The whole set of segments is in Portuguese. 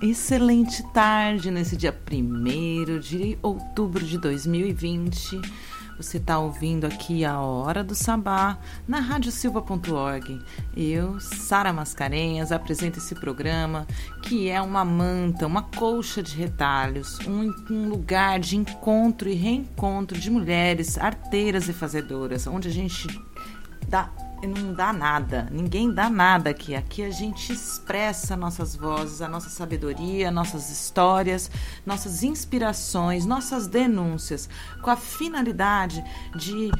excelente tarde nesse dia 1 de outubro de 2020. Você está ouvindo aqui a Hora do Sabá na radiosilva.org. Eu, Sara Mascarenhas, apresento esse programa que é uma manta, uma colcha de retalhos, um, um lugar de encontro e reencontro de mulheres arteiras e fazedoras, onde a gente dá não dá nada, ninguém dá nada aqui. Aqui a gente expressa nossas vozes, a nossa sabedoria, nossas histórias, nossas inspirações, nossas denúncias, com a finalidade de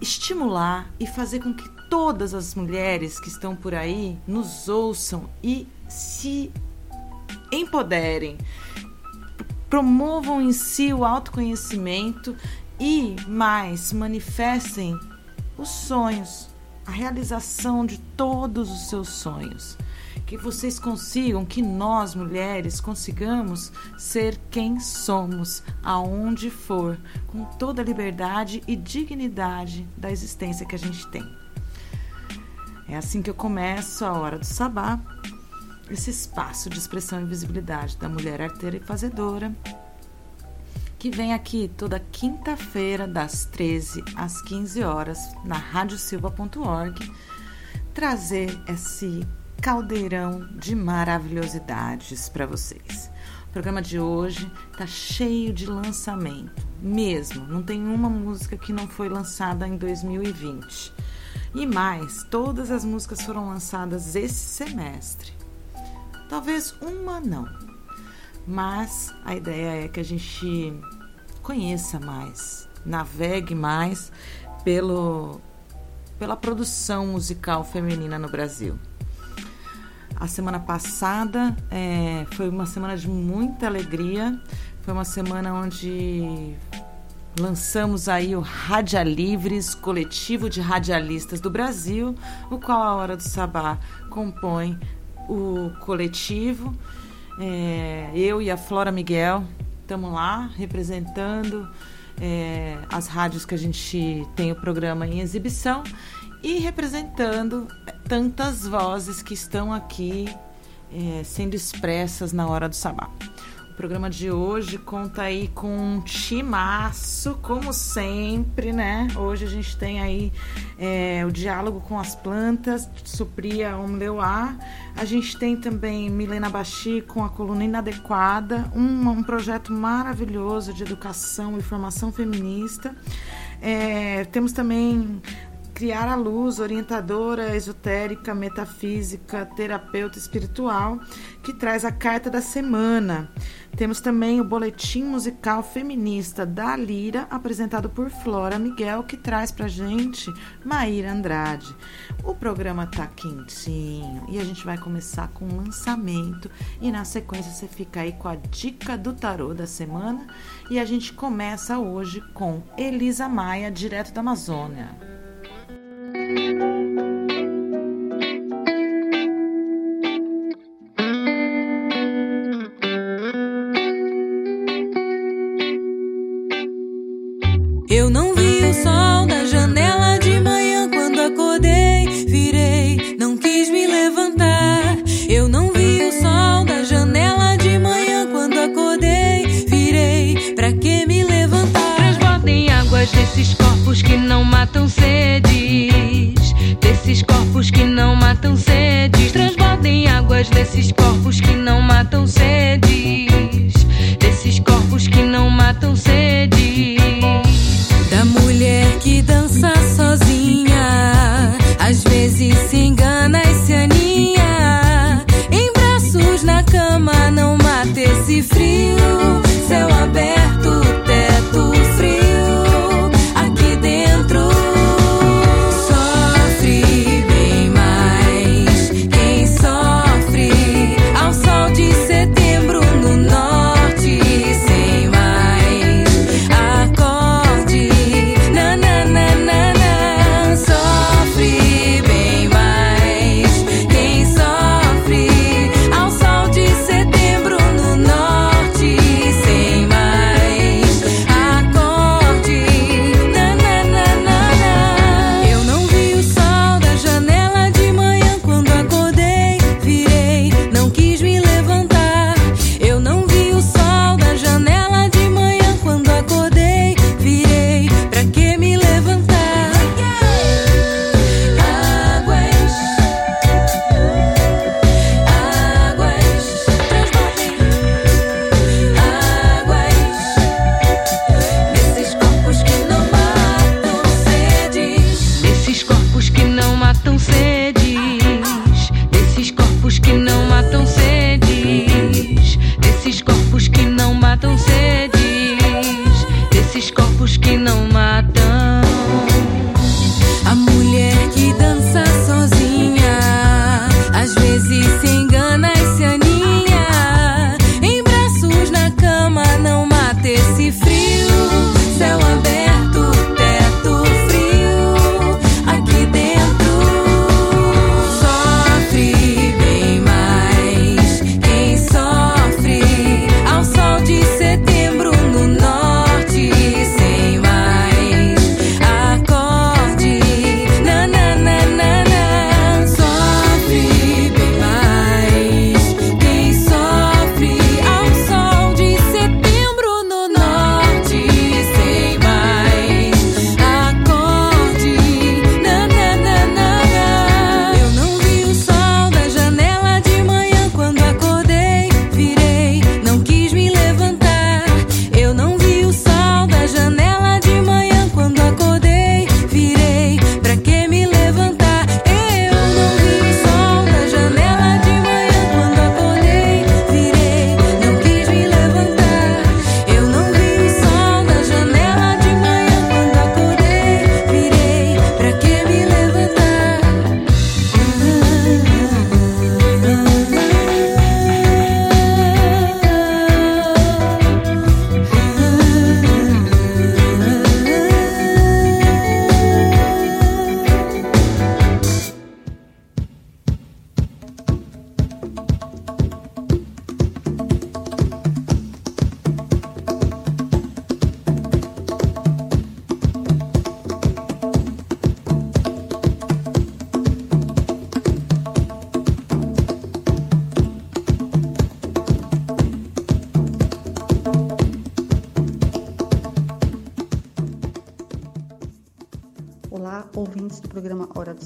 estimular e fazer com que todas as mulheres que estão por aí nos ouçam e se empoderem, promovam em si o autoconhecimento e mais manifestem os sonhos, a realização de todos os seus sonhos. Que vocês consigam, que nós mulheres consigamos ser quem somos, aonde for, com toda a liberdade e dignidade da existência que a gente tem. É assim que eu começo a hora do sabá, esse espaço de expressão e visibilidade da mulher arteira e fazedora que vem aqui toda quinta-feira, das 13 às 15 horas, na radiosilva.org, trazer esse caldeirão de maravilhosidades para vocês. O programa de hoje tá cheio de lançamento, mesmo. Não tem uma música que não foi lançada em 2020. E mais, todas as músicas foram lançadas esse semestre. Talvez uma não mas a ideia é que a gente conheça mais, navegue mais pelo, pela produção musical feminina no Brasil. A semana passada é, foi uma semana de muita alegria, foi uma semana onde lançamos aí o Radialivres, coletivo de radialistas do Brasil, o qual a Hora do Sabá compõe o coletivo é, eu e a Flora Miguel estamos lá representando é, as rádios que a gente tem o programa em exibição e representando tantas vozes que estão aqui é, sendo expressas na hora do sabá. Programa de hoje conta aí com um timaço, como sempre, né? Hoje a gente tem aí é, o diálogo com as plantas, Supria Omleuá. A gente tem também Milena Bachi com a coluna inadequada, um, um projeto maravilhoso de educação e formação feminista. É, temos também Criar a Luz, orientadora esotérica, metafísica, terapeuta espiritual, que traz a carta da semana. Temos também o boletim musical feminista da Lira, apresentado por Flora Miguel, que traz pra gente Maíra Andrade. O programa tá quentinho e a gente vai começar com o lançamento e na sequência você fica aí com a dica do tarô da semana e a gente começa hoje com Elisa Maia, direto da Amazônia. Eu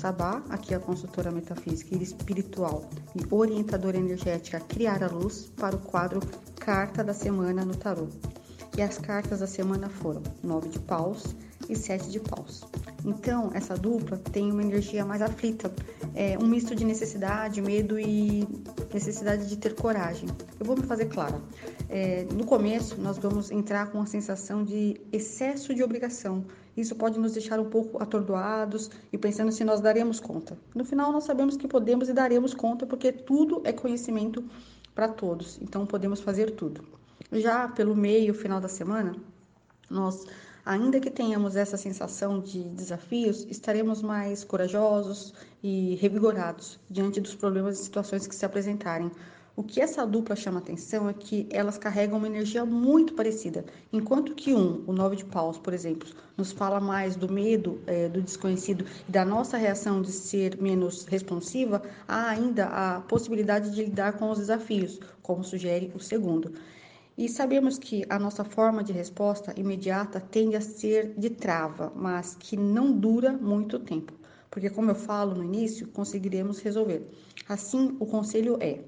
Sabá. Aqui a consultora metafísica e espiritual e orientadora energética Criar a Luz para o quadro Carta da Semana no Tarô. E as cartas da semana foram nove de paus e sete de paus. Então, essa dupla tem uma energia mais aflita, é um misto de necessidade, medo e necessidade de ter coragem. Eu vou me fazer clara. É, no começo, nós vamos entrar com a sensação de excesso de obrigação. Isso pode nos deixar um pouco atordoados e pensando se nós daremos conta. No final, nós sabemos que podemos e daremos conta porque tudo é conhecimento para todos, então podemos fazer tudo. Já pelo meio, final da semana, nós Ainda que tenhamos essa sensação de desafios, estaremos mais corajosos e revigorados diante dos problemas e situações que se apresentarem. O que essa dupla chama atenção é que elas carregam uma energia muito parecida. Enquanto que um, o nove de paus, por exemplo, nos fala mais do medo, é, do desconhecido e da nossa reação de ser menos responsiva, há ainda a possibilidade de lidar com os desafios, como sugere o segundo. E sabemos que a nossa forma de resposta imediata tende a ser de trava, mas que não dura muito tempo, porque, como eu falo no início, conseguiremos resolver. Assim, o conselho é: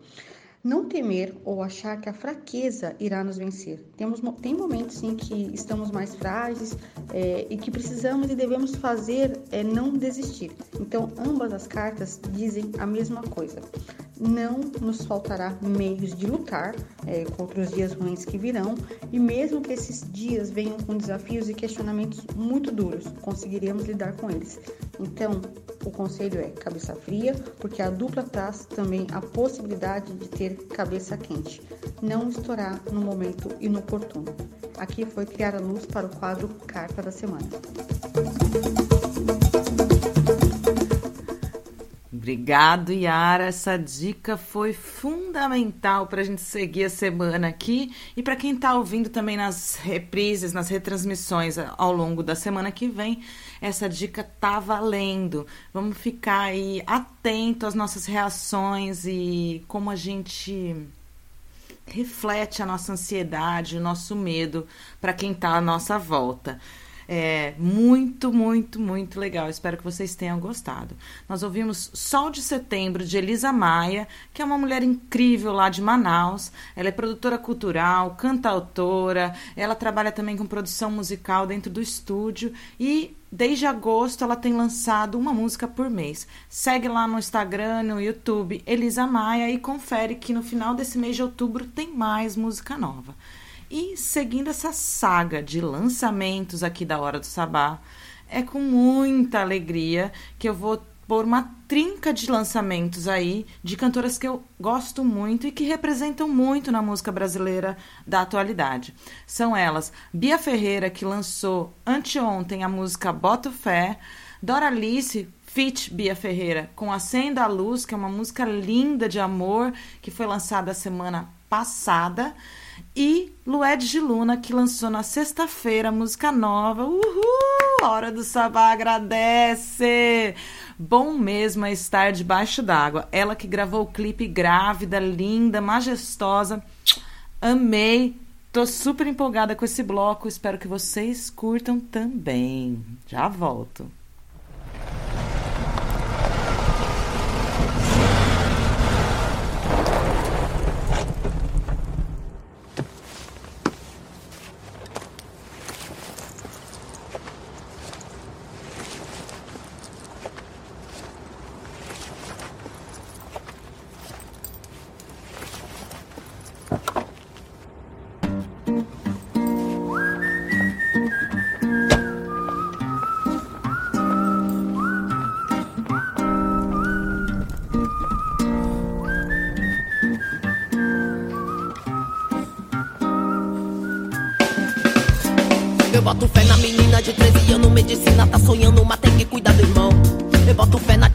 não temer ou achar que a fraqueza irá nos vencer. Temos, tem momentos em que estamos mais frágeis é, e que precisamos e devemos fazer é não desistir. Então, ambas as cartas dizem a mesma coisa. Não nos faltará meios de lutar é, contra os dias ruins que virão, e mesmo que esses dias venham com desafios e questionamentos muito duros, conseguiremos lidar com eles. Então, o conselho é cabeça fria, porque a dupla traz também a possibilidade de ter cabeça quente, não estourar no momento inoportuno. Aqui foi criar a luz para o quadro Carta da Semana. Obrigado, Yara. Essa dica foi fundamental para a gente seguir a semana aqui e para quem está ouvindo também nas reprises, nas retransmissões ao longo da semana que vem. Essa dica tá valendo. Vamos ficar aí atento às nossas reações e como a gente reflete a nossa ansiedade, o nosso medo para quem está à nossa volta. É muito, muito, muito legal. Espero que vocês tenham gostado. Nós ouvimos Sol de Setembro de Elisa Maia, que é uma mulher incrível lá de Manaus. Ela é produtora cultural, cantautora, ela trabalha também com produção musical dentro do estúdio e Desde agosto ela tem lançado uma música por mês. Segue lá no Instagram, no YouTube, Elisa Maia e confere que no final desse mês de outubro tem mais música nova. E seguindo essa saga de lançamentos aqui da Hora do Sabá, é com muita alegria que eu vou pôr uma trinca de lançamentos aí de cantoras que eu gosto muito e que representam muito na música brasileira da atualidade. São elas Bia Ferreira, que lançou anteontem a música Boto Fé, Doralice, Fit Bia Ferreira, com Acenda a Luz, que é uma música linda de amor que foi lançada semana passada e Lued de Luna, que lançou na sexta-feira música nova. Uhul! Hora do Sabá agradece! Bom mesmo é estar debaixo d'água. Ela que gravou o clipe grávida, linda, majestosa. Amei. Tô super empolgada com esse bloco. Espero que vocês curtam também. Já volto.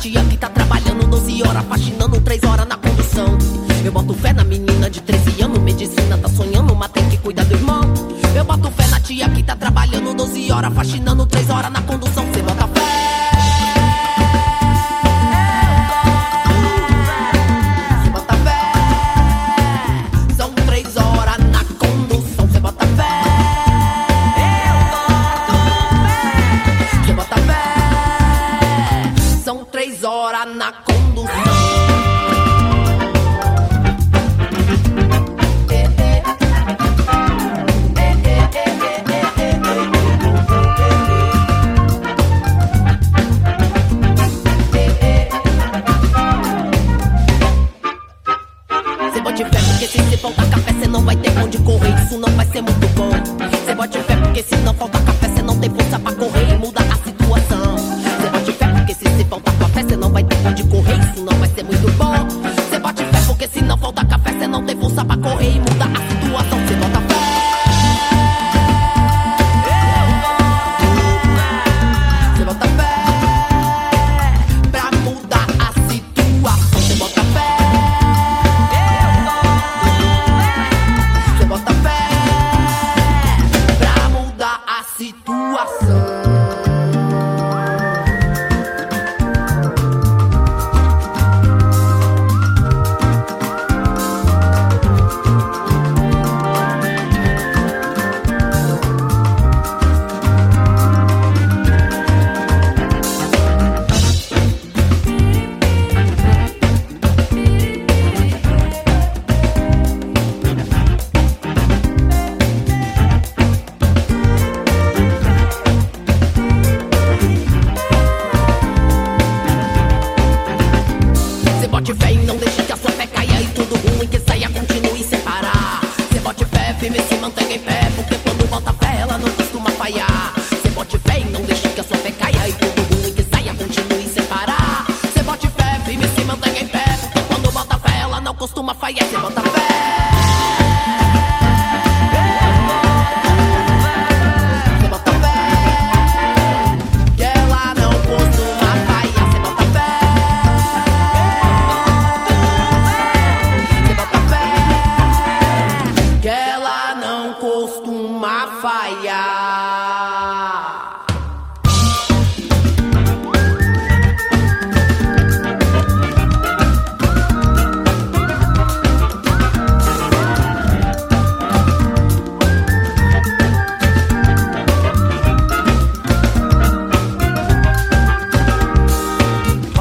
Tia que tá trabalhando 12 horas, faxinando 3 horas na condução. Eu boto fé na menina de 13 anos, medicina tá sonhando, mas tem que cuidar do irmão. Eu boto fé na tia que tá trabalhando 12 horas, faxinando 3 horas na condução.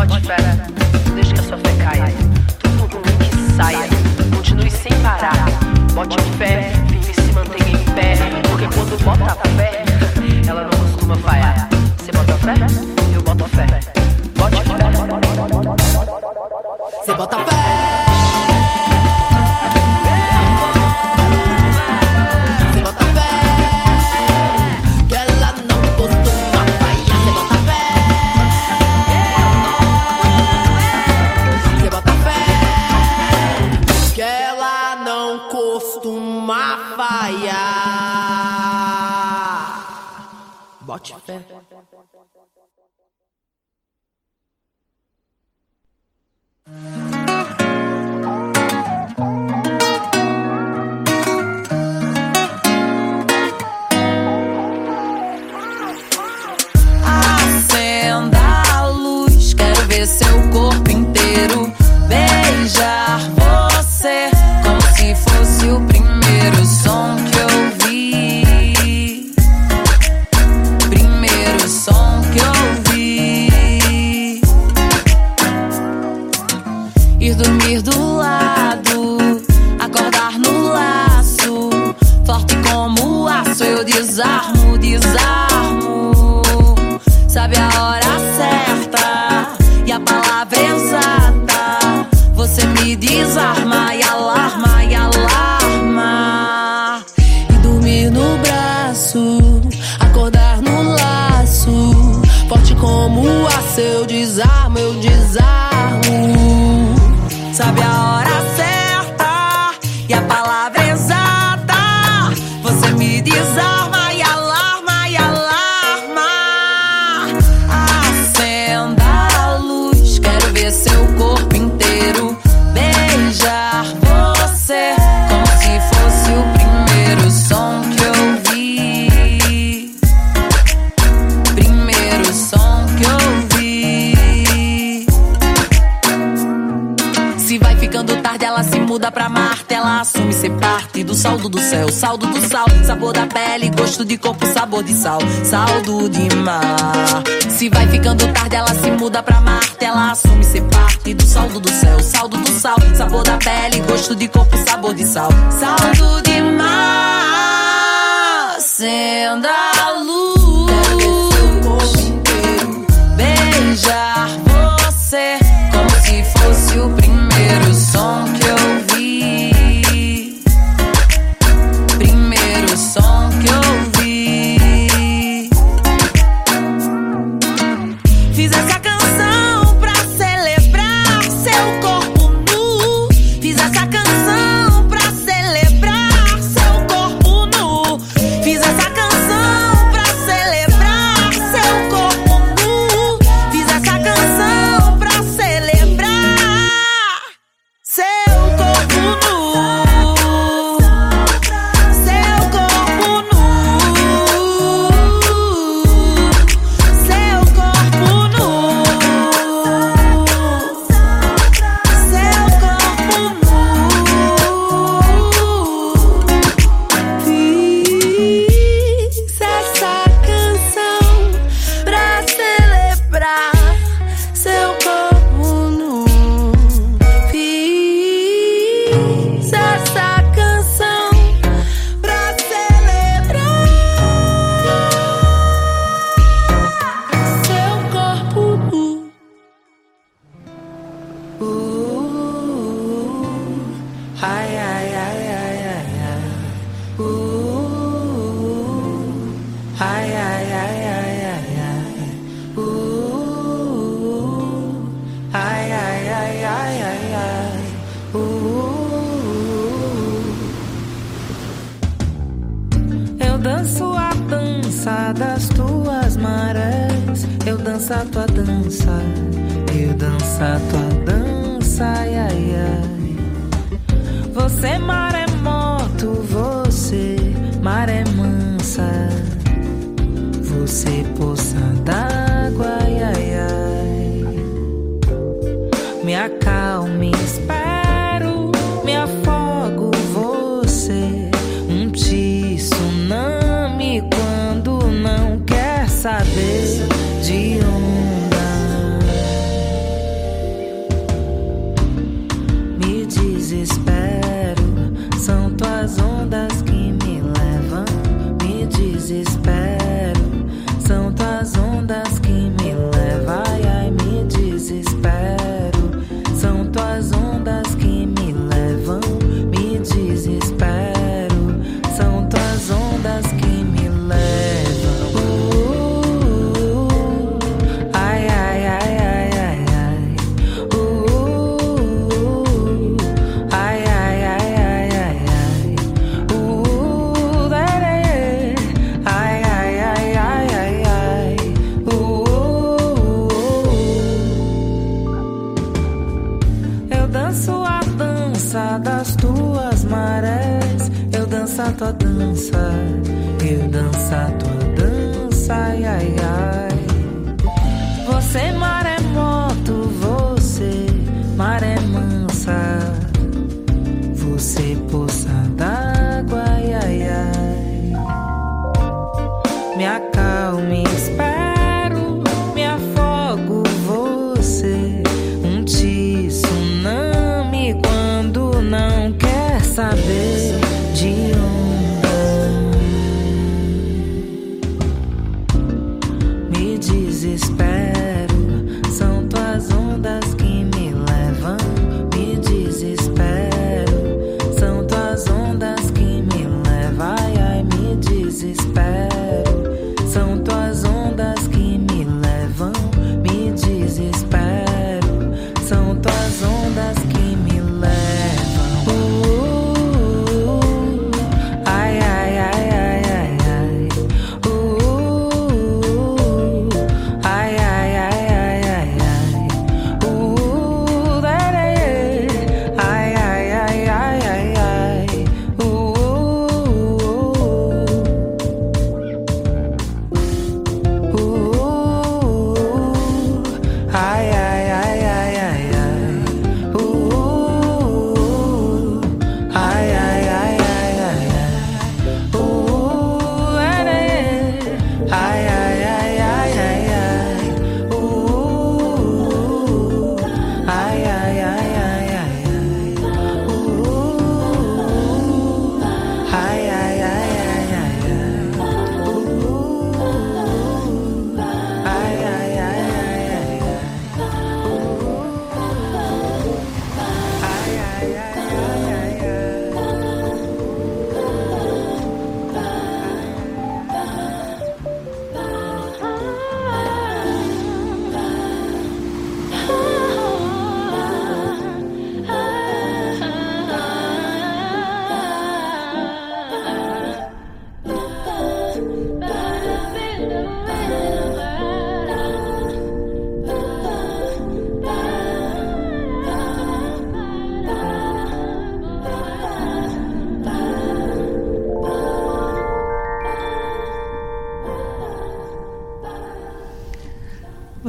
Bote fé,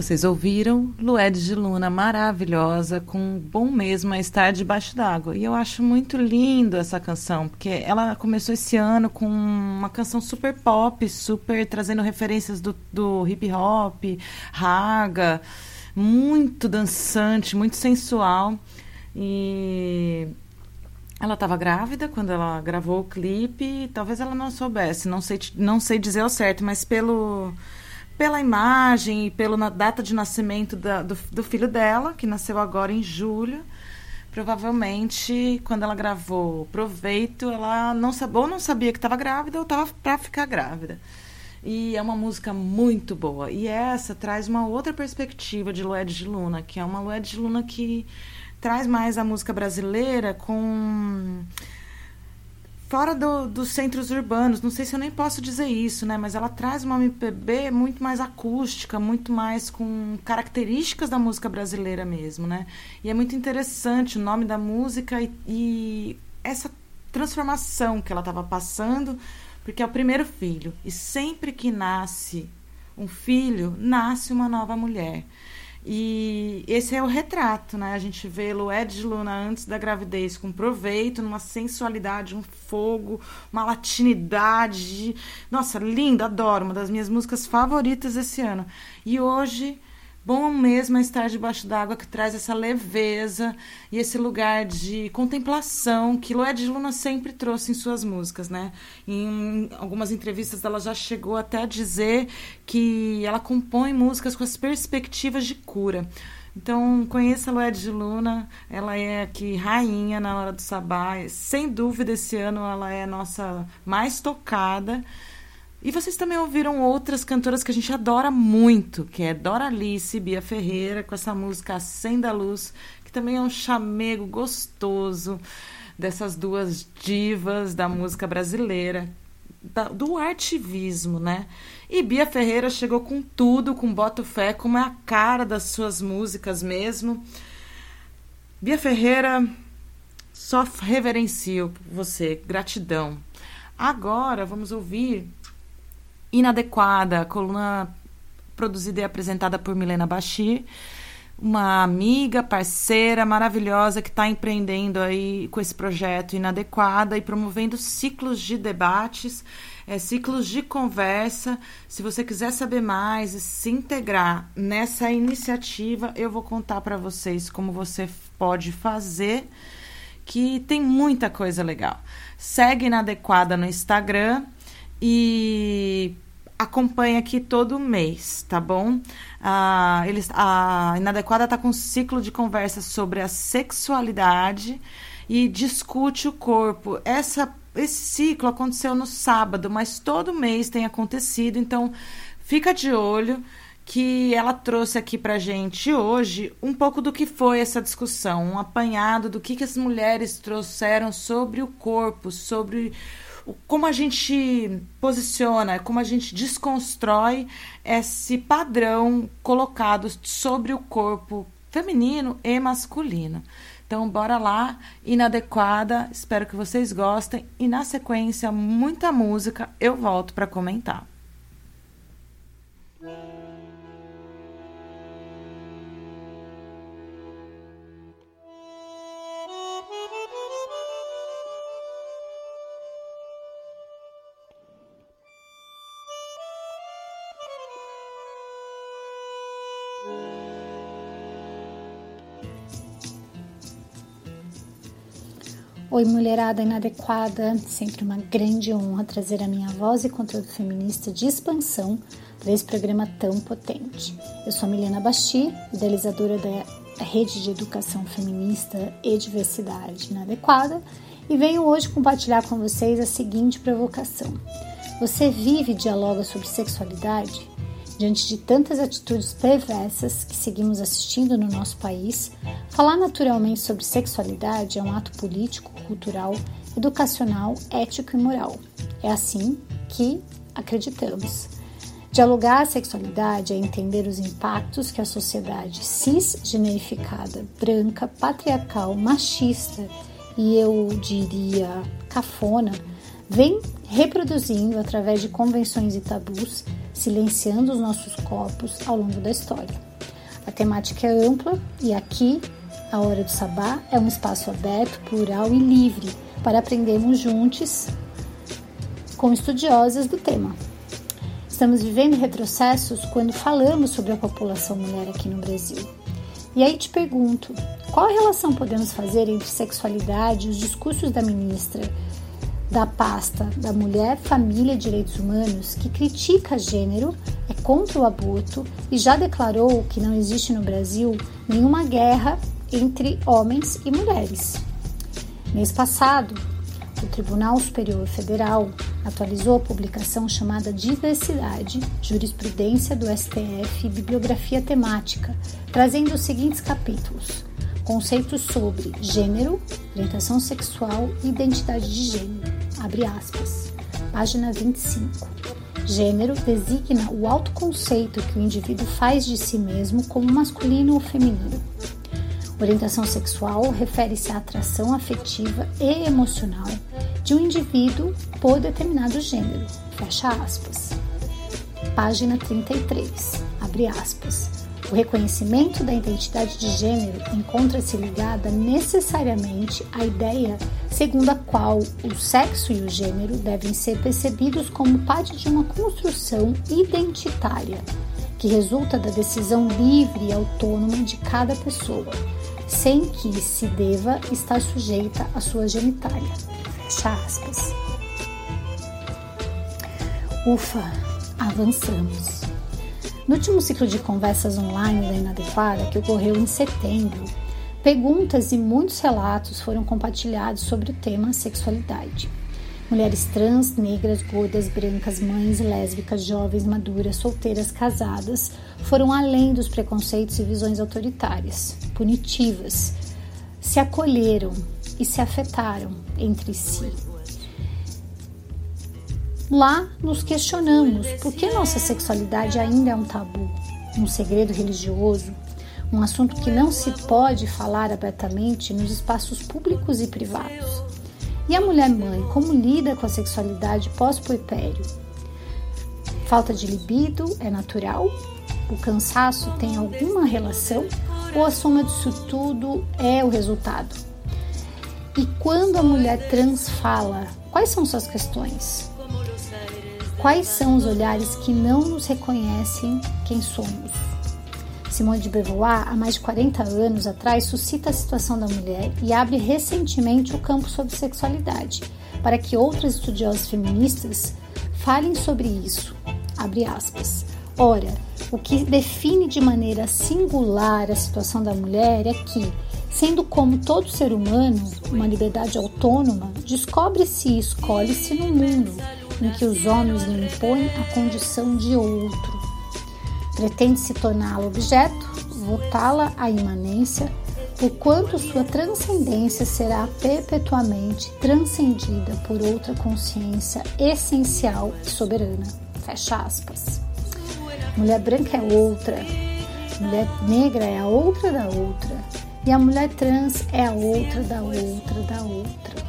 Vocês ouviram Lued de Luna, maravilhosa, com bom mesmo a estar debaixo d'água. E eu acho muito lindo essa canção, porque ela começou esse ano com uma canção super pop, super trazendo referências do, do hip hop, raga, muito dançante, muito sensual. E ela estava grávida quando ela gravou o clipe. Talvez ela não soubesse, não sei, não sei dizer ao certo, mas pelo pela imagem e pela data de nascimento da, do, do filho dela, que nasceu agora em julho, provavelmente quando ela gravou Proveito, ela não sabia, ou não sabia que estava grávida ou estava para ficar grávida. E é uma música muito boa. E essa traz uma outra perspectiva de Lued de Luna, que é uma Lued de Luna que traz mais a música brasileira com fora do, dos centros urbanos. Não sei se eu nem posso dizer isso, né? Mas ela traz uma MPB muito mais acústica, muito mais com características da música brasileira mesmo, né? E é muito interessante o nome da música e, e essa transformação que ela estava passando, porque é o primeiro filho. E sempre que nasce um filho, nasce uma nova mulher. E esse é o retrato, né? A gente vê Lué de Luna antes da gravidez com proveito, numa sensualidade, um fogo, uma latinidade. Nossa, linda, adoro, uma das minhas músicas favoritas esse ano. E hoje Bom mesmo é estar debaixo d'água que traz essa leveza e esse lugar de contemplação que Loé Luna sempre trouxe em suas músicas, né? Em algumas entrevistas ela já chegou até a dizer que ela compõe músicas com as perspectivas de cura. Então, conheça a de Luna, ela é aqui rainha na hora do sabá. Sem dúvida, esse ano ela é a nossa mais tocada. E vocês também ouviram outras cantoras que a gente adora muito, que é Dora Alice, Bia Ferreira, com essa música Acenda a Luz, que também é um chamego gostoso dessas duas divas da música brasileira, da, do artivismo, né? E Bia Ferreira chegou com tudo, com Boto Fé, como é a cara das suas músicas mesmo. Bia Ferreira, só reverencio você, gratidão. Agora vamos ouvir Inadequada, coluna produzida e apresentada por Milena Bachir, uma amiga, parceira maravilhosa que está empreendendo aí com esse projeto Inadequada e promovendo ciclos de debates, é, ciclos de conversa. Se você quiser saber mais e se integrar nessa iniciativa, eu vou contar para vocês como você pode fazer, que tem muita coisa legal. Segue Inadequada no Instagram e acompanha aqui todo mês, tá bom? Ah, eles, a Inadequada está com um ciclo de conversa sobre a sexualidade e discute o corpo. Essa, esse ciclo aconteceu no sábado, mas todo mês tem acontecido, então fica de olho que ela trouxe aqui pra gente hoje um pouco do que foi essa discussão, um apanhado do que, que as mulheres trouxeram sobre o corpo, sobre como a gente posiciona, como a gente desconstrói esse padrão colocado sobre o corpo feminino e masculino. Então, bora lá, inadequada. Espero que vocês gostem. E na sequência, muita música. Eu volto para comentar. Oi, mulherada inadequada, sempre uma grande honra trazer a minha voz e conteúdo feminista de expansão para esse programa tão potente. Eu sou a Milena Basti, idealizadora da Rede de Educação Feminista e Diversidade Inadequada, e venho hoje compartilhar com vocês a seguinte provocação. Você vive e dialoga sobre sexualidade? Diante de tantas atitudes perversas que seguimos assistindo no nosso país, falar naturalmente sobre sexualidade é um ato político, cultural, educacional, ético e moral. É assim que acreditamos. Dialogar a sexualidade é entender os impactos que a sociedade cisgenerificada, branca, patriarcal, machista e eu diria cafona vem reproduzindo através de convenções e tabus silenciando os nossos corpos ao longo da história. A temática é ampla e aqui, a Hora do Sabá é um espaço aberto, plural e livre para aprendermos juntos com estudiosas do tema. Estamos vivendo retrocessos quando falamos sobre a população mulher aqui no Brasil. E aí te pergunto, qual relação podemos fazer entre sexualidade e os discursos da ministra da pasta da Mulher, Família e Direitos Humanos, que critica gênero, é contra o aborto e já declarou que não existe no Brasil nenhuma guerra entre homens e mulheres. Mês passado, o Tribunal Superior Federal atualizou a publicação chamada Diversidade, Jurisprudência do STF e Bibliografia Temática, trazendo os seguintes capítulos: conceitos sobre gênero, orientação sexual e identidade de gênero abre aspas. Página 25. Gênero designa o autoconceito que o indivíduo faz de si mesmo como masculino ou feminino. Orientação sexual refere-se à atração afetiva e emocional de um indivíduo por determinado gênero. Fecha aspas. Página 33. Abre aspas. O reconhecimento da identidade de gênero encontra-se ligada necessariamente à ideia segundo a qual o sexo e o gênero devem ser percebidos como parte de uma construção identitária, que resulta da decisão livre e autônoma de cada pessoa, sem que se deva estar sujeita à sua genitália. Fecha aspas. Ufa, avançamos. No último ciclo de conversas online da Inadequada, que ocorreu em setembro, perguntas e muitos relatos foram compartilhados sobre o tema sexualidade. Mulheres trans, negras, gordas, brancas, mães, lésbicas, jovens, maduras, solteiras, casadas foram além dos preconceitos e visões autoritárias, punitivas, se acolheram e se afetaram entre si. Lá nos questionamos por que nossa sexualidade ainda é um tabu, um segredo religioso, um assunto que não se pode falar abertamente nos espaços públicos e privados. E a mulher mãe, como lida com a sexualidade pós-puerpério? Falta de libido é natural? O cansaço tem alguma relação? Ou a soma disso tudo é o resultado? E quando a mulher trans fala, quais são suas questões? Quais são os olhares que não nos reconhecem quem somos? Simone de Beauvoir, há mais de 40 anos atrás, suscita a situação da mulher e abre recentemente o campo sobre sexualidade, para que outras estudiosas feministas falem sobre isso. Abre aspas. Ora, o que define de maneira singular a situação da mulher é que, sendo como todo ser humano, uma liberdade autônoma, descobre-se e escolhe-se no mundo em que os homens lhe impõem a condição de outro. Pretende se torná-la objeto, votá-la à imanência, porquanto sua transcendência será perpetuamente transcendida por outra consciência essencial e soberana. Fecha aspas. Mulher branca é outra, mulher negra é a outra da outra, e a mulher trans é a outra da outra da outra.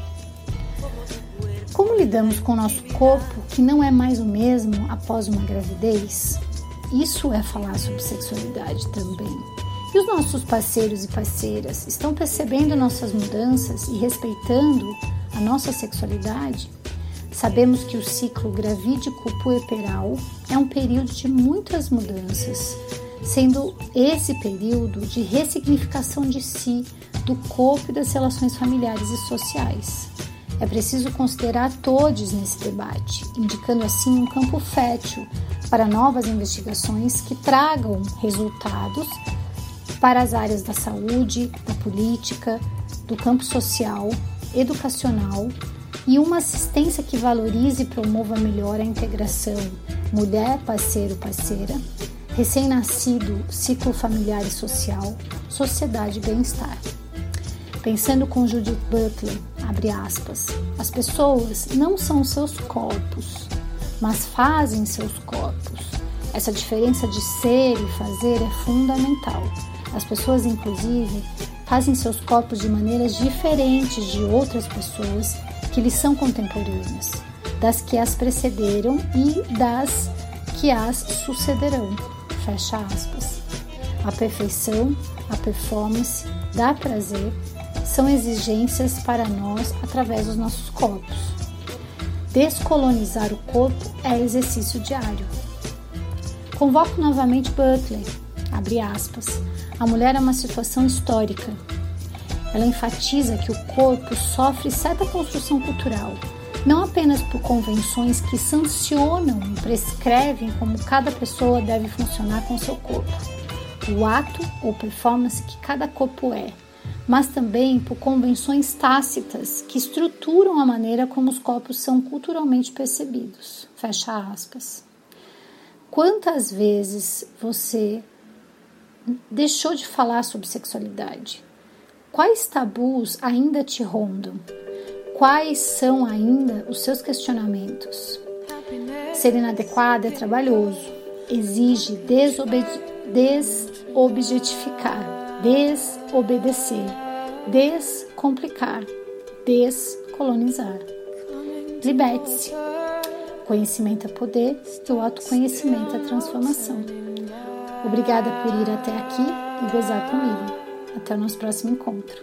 Como lidamos com o nosso corpo que não é mais o mesmo após uma gravidez? Isso é falar sobre sexualidade também. E os nossos parceiros e parceiras estão percebendo nossas mudanças e respeitando a nossa sexualidade? Sabemos que o ciclo gravídico puerperal é um período de muitas mudanças, sendo esse período de ressignificação de si, do corpo e das relações familiares e sociais. É preciso considerar todos nesse debate, indicando assim um campo fértil para novas investigações que tragam resultados para as áreas da saúde, da política, do campo social, educacional e uma assistência que valorize e promova melhor a integração mulher, parceiro, parceira, recém-nascido, ciclo familiar e social, sociedade e bem-estar. Pensando com Judith Butler, abre aspas, as pessoas não são seus corpos, mas fazem seus corpos. Essa diferença de ser e fazer é fundamental. As pessoas, inclusive, fazem seus corpos de maneiras diferentes de outras pessoas que lhes são contemporâneas, das que as precederam e das que as sucederão. Fecha aspas. A perfeição, a performance, dá prazer são exigências para nós através dos nossos corpos. Descolonizar o corpo é exercício diário. Convoco novamente Butler, abre aspas. A mulher é uma situação histórica. Ela enfatiza que o corpo sofre certa construção cultural, não apenas por convenções que sancionam e prescrevem como cada pessoa deve funcionar com seu corpo, o ato ou performance que cada corpo é, mas também por convenções tácitas que estruturam a maneira como os corpos são culturalmente percebidos. Fecha aspas. Quantas vezes você deixou de falar sobre sexualidade? Quais tabus ainda te rondam? Quais são ainda os seus questionamentos? Ser inadequada é trabalhoso, exige desobjetificar, desobedecer, descomplicar, descolonizar. Liberte-se. Conhecimento é poder o autoconhecimento é transformação. Obrigada por ir até aqui e gozar comigo. Até o nosso próximo encontro.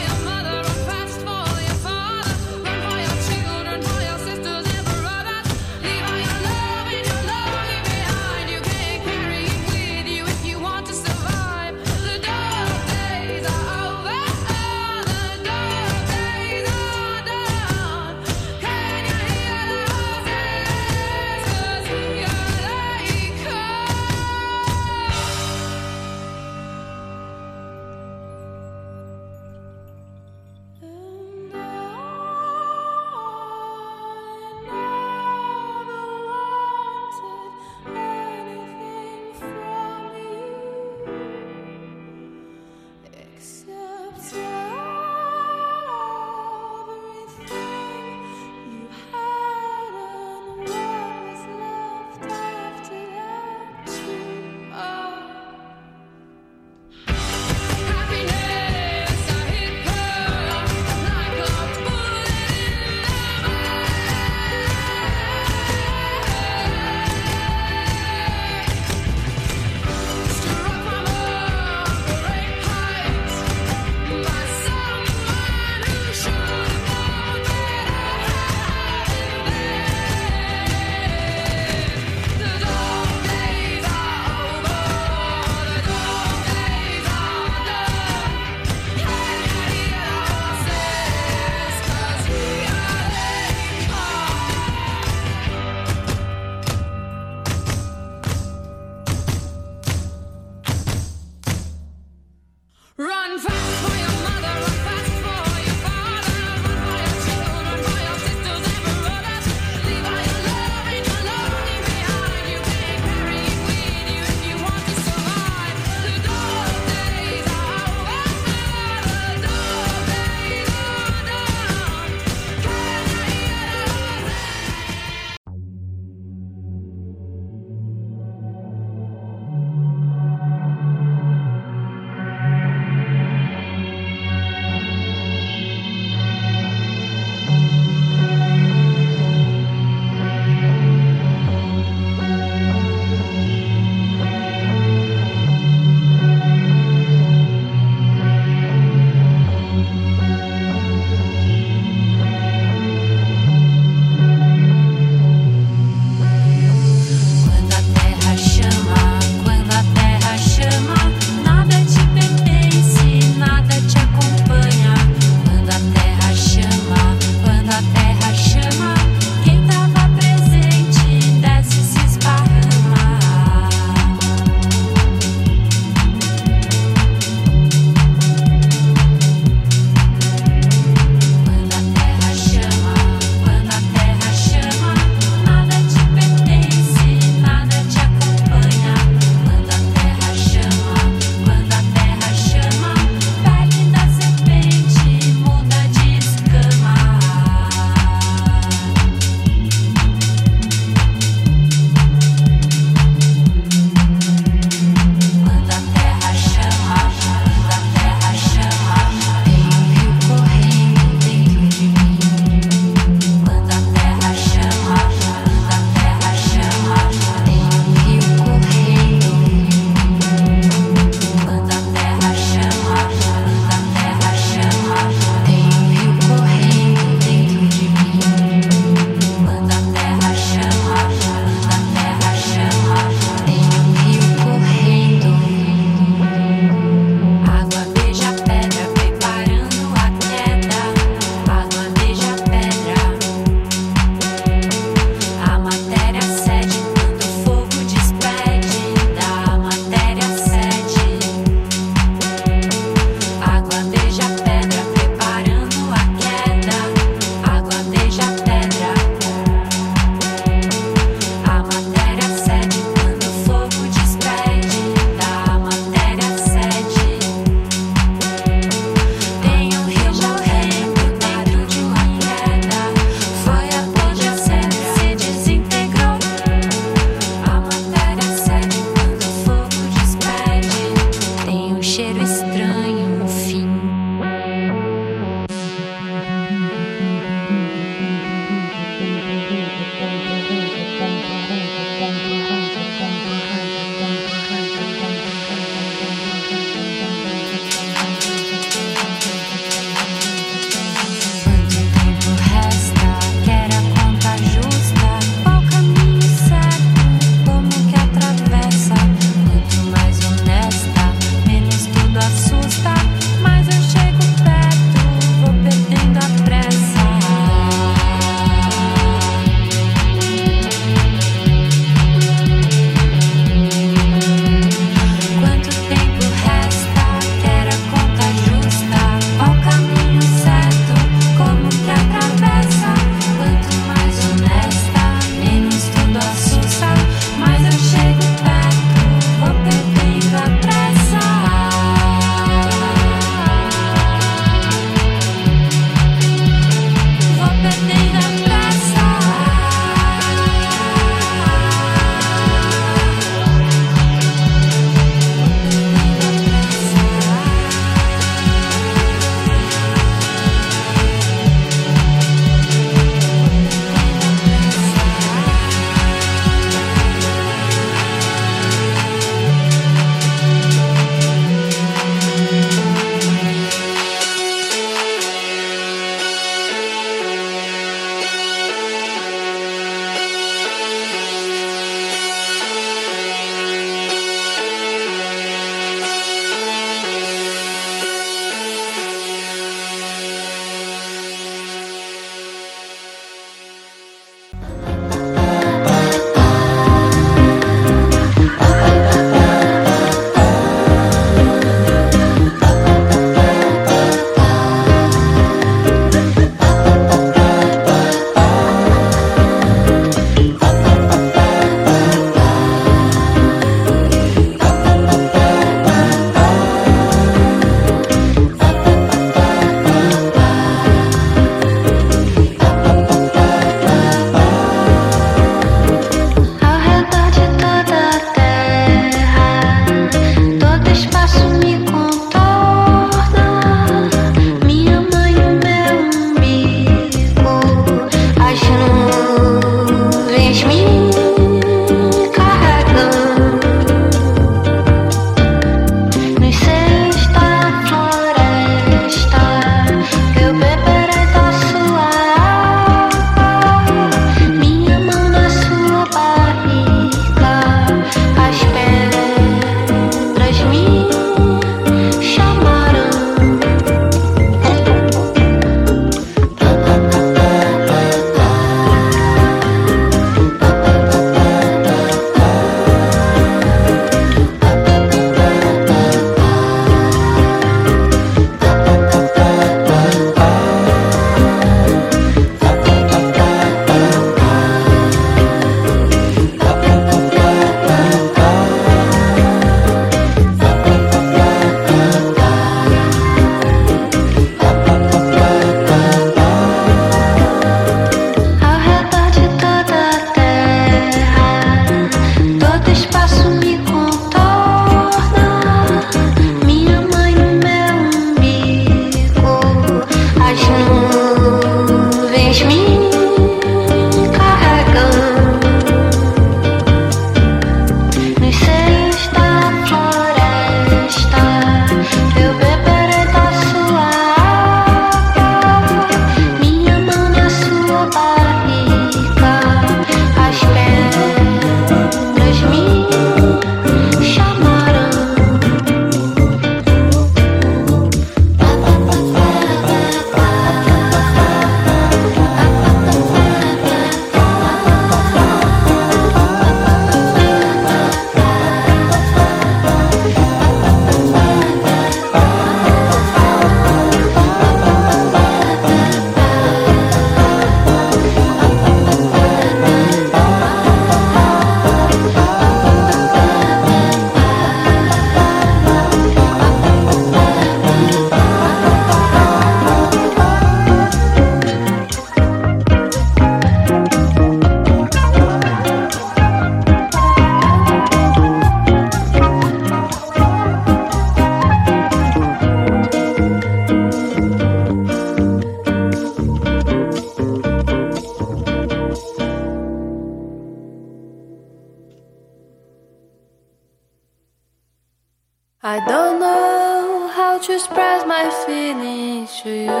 To you.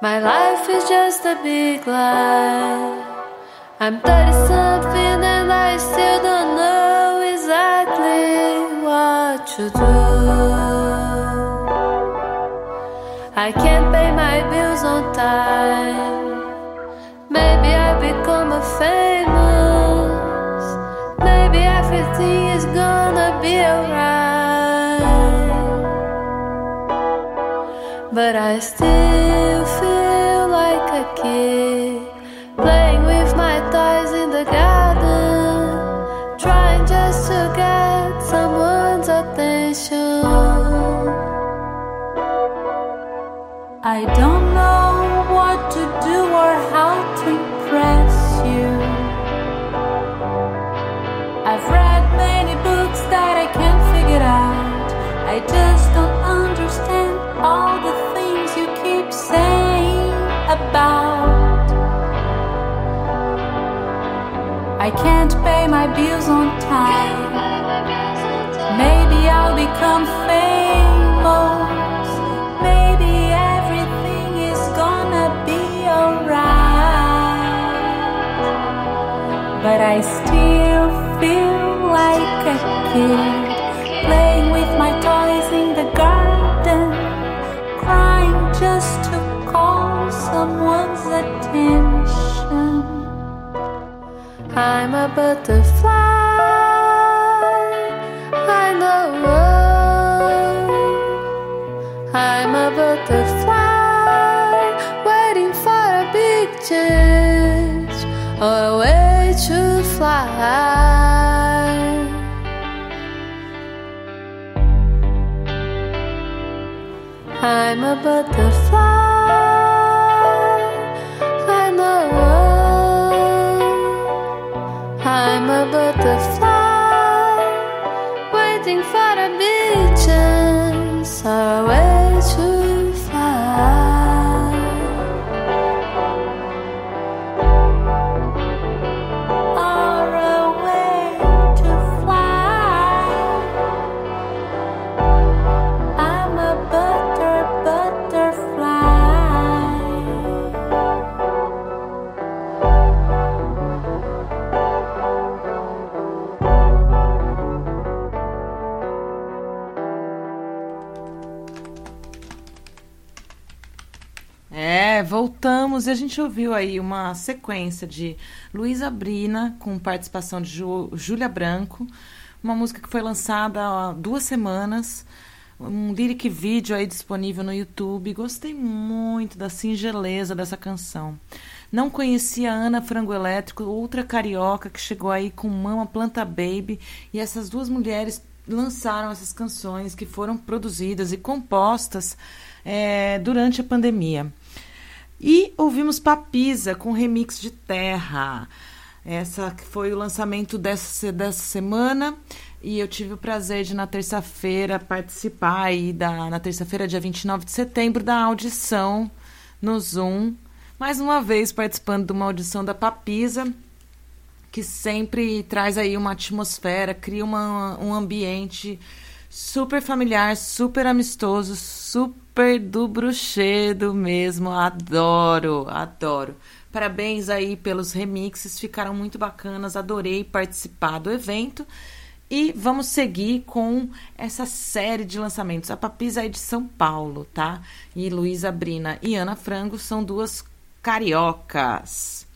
My life is just a big lie. I'm 30 something and I still don't know exactly what to do. I can't pay my bills on time. About. I can't pay my bills on time. Maybe I'll become famous. Maybe everything is gonna be alright. But I still feel like a kid I'm a butterfly. I know. I'm a butterfly, waiting for a big change or a way to fly. I'm a butterfly. I'm a butterfly, waiting for a big chance or voltamos e a gente ouviu aí uma sequência de Luísa Brina com participação de Júlia Branco, uma música que foi lançada há duas semanas, um lyric vídeo aí disponível no YouTube. Gostei muito da singeleza dessa canção. Não conhecia a Ana Frango Elétrico, outra carioca que chegou aí com Mama Planta Baby, e essas duas mulheres lançaram essas canções que foram produzidas e compostas é, durante a pandemia. E ouvimos Papisa com remix de Terra. Essa foi o lançamento dessa, dessa semana. E eu tive o prazer de, na terça-feira, participar aí da, na terça-feira, dia 29 de setembro, da audição no Zoom. Mais uma vez participando de uma audição da Papisa, que sempre traz aí uma atmosfera, cria uma, um ambiente super familiar, super amistoso, super do bruxedo mesmo. Adoro, adoro. Parabéns aí pelos remixes, ficaram muito bacanas, adorei participar do evento. E vamos seguir com essa série de lançamentos. A Papisa é de São Paulo, tá? E Luísa Brina e Ana Frango são duas cariocas.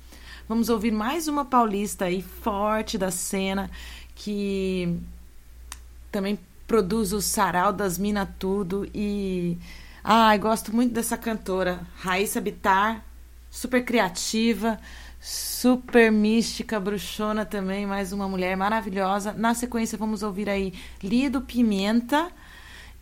Vamos ouvir mais uma paulista aí forte da cena que também produz o Sarau das Mina Tudo e ai, gosto muito dessa cantora, Raíssa Bitar, super criativa, super mística, bruxona também, mais uma mulher maravilhosa. Na sequência vamos ouvir aí Lido Pimenta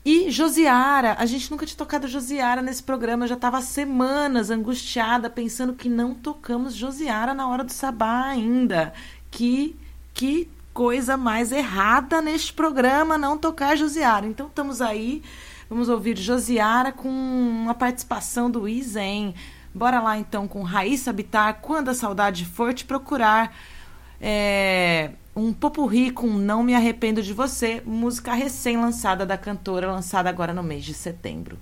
e Josiara. A gente nunca tinha tocado Josiara nesse programa, eu já estava semanas angustiada pensando que não tocamos Josiara na hora do sabá ainda. Que que coisa mais errada neste programa não tocar Josiara. Então estamos aí, vamos ouvir Josiara com uma participação do Izen. Bora lá então com Raíssa Bitar, quando a saudade for te procurar. É, um popurri com Não Me Arrependo de Você, música recém-lançada da cantora, lançada agora no mês de setembro.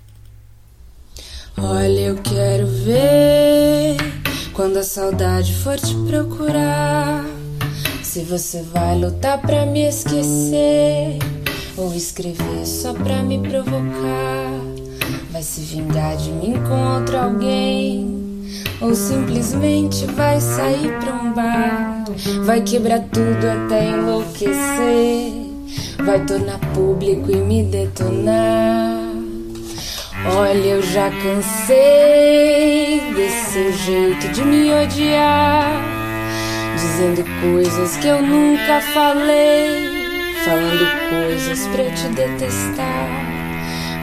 Olha, eu quero ver quando a saudade for te procurar. Se você vai lutar pra me esquecer ou escrever só pra me provocar, vai se vingar de mim com outro alguém. Ou simplesmente vai sair pra um bar, vai quebrar tudo até enlouquecer, vai tornar público e me detonar. Olha, eu já cansei desse seu jeito de me odiar, dizendo coisas que eu nunca falei, falando coisas pra te detestar.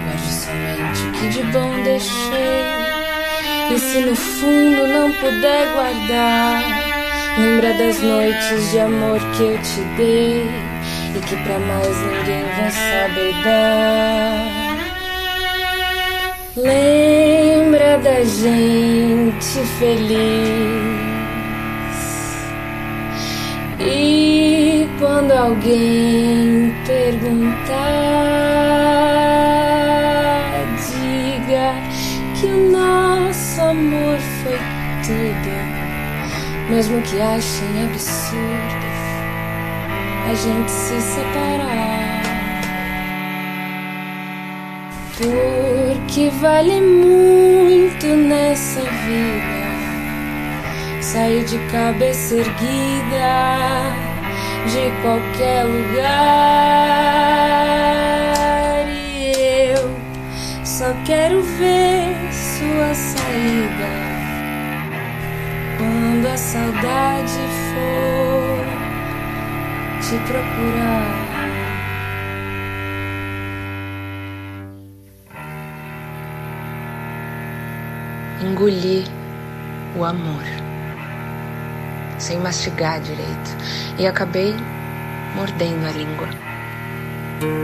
Guarde somente o que de bom deixei. E se no fundo não puder guardar, lembra das noites de amor que eu te dei e que pra mais ninguém vai saber dar. Lembra da gente feliz. E quando alguém perguntar, diga que o nosso amor foi tudo. Mesmo que achem absurdo a gente se separar. Porque vale muito nessa vida sair de cabeça erguida de qualquer lugar. E eu só quero ver sua saída quando a saudade for te procurar. engoli o amor, sem mastigar direito, e acabei mordendo a língua.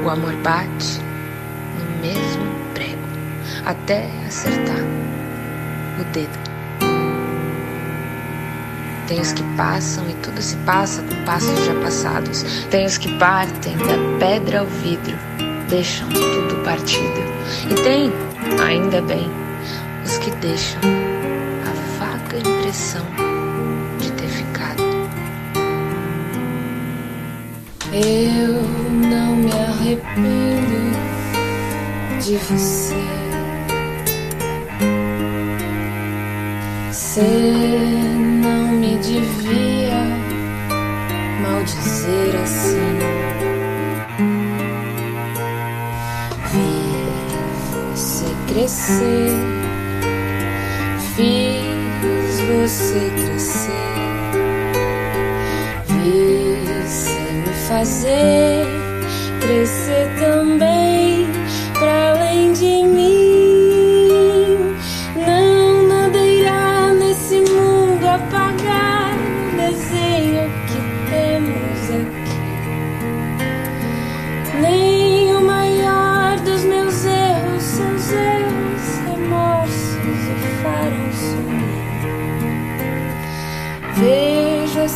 O amor bate no mesmo prego, até acertar o dedo. Tem os que passam e tudo se passa com passos já passados. Tem os que partem da pedra ao vidro, deixam tudo partido. E tem, ainda bem, os que deixam a vaga impressão Eu não me arrependo de você. Você não me devia maldizer assim. Vi você crescer, fiz você crescer, vi me fazer crescer também para além de mim.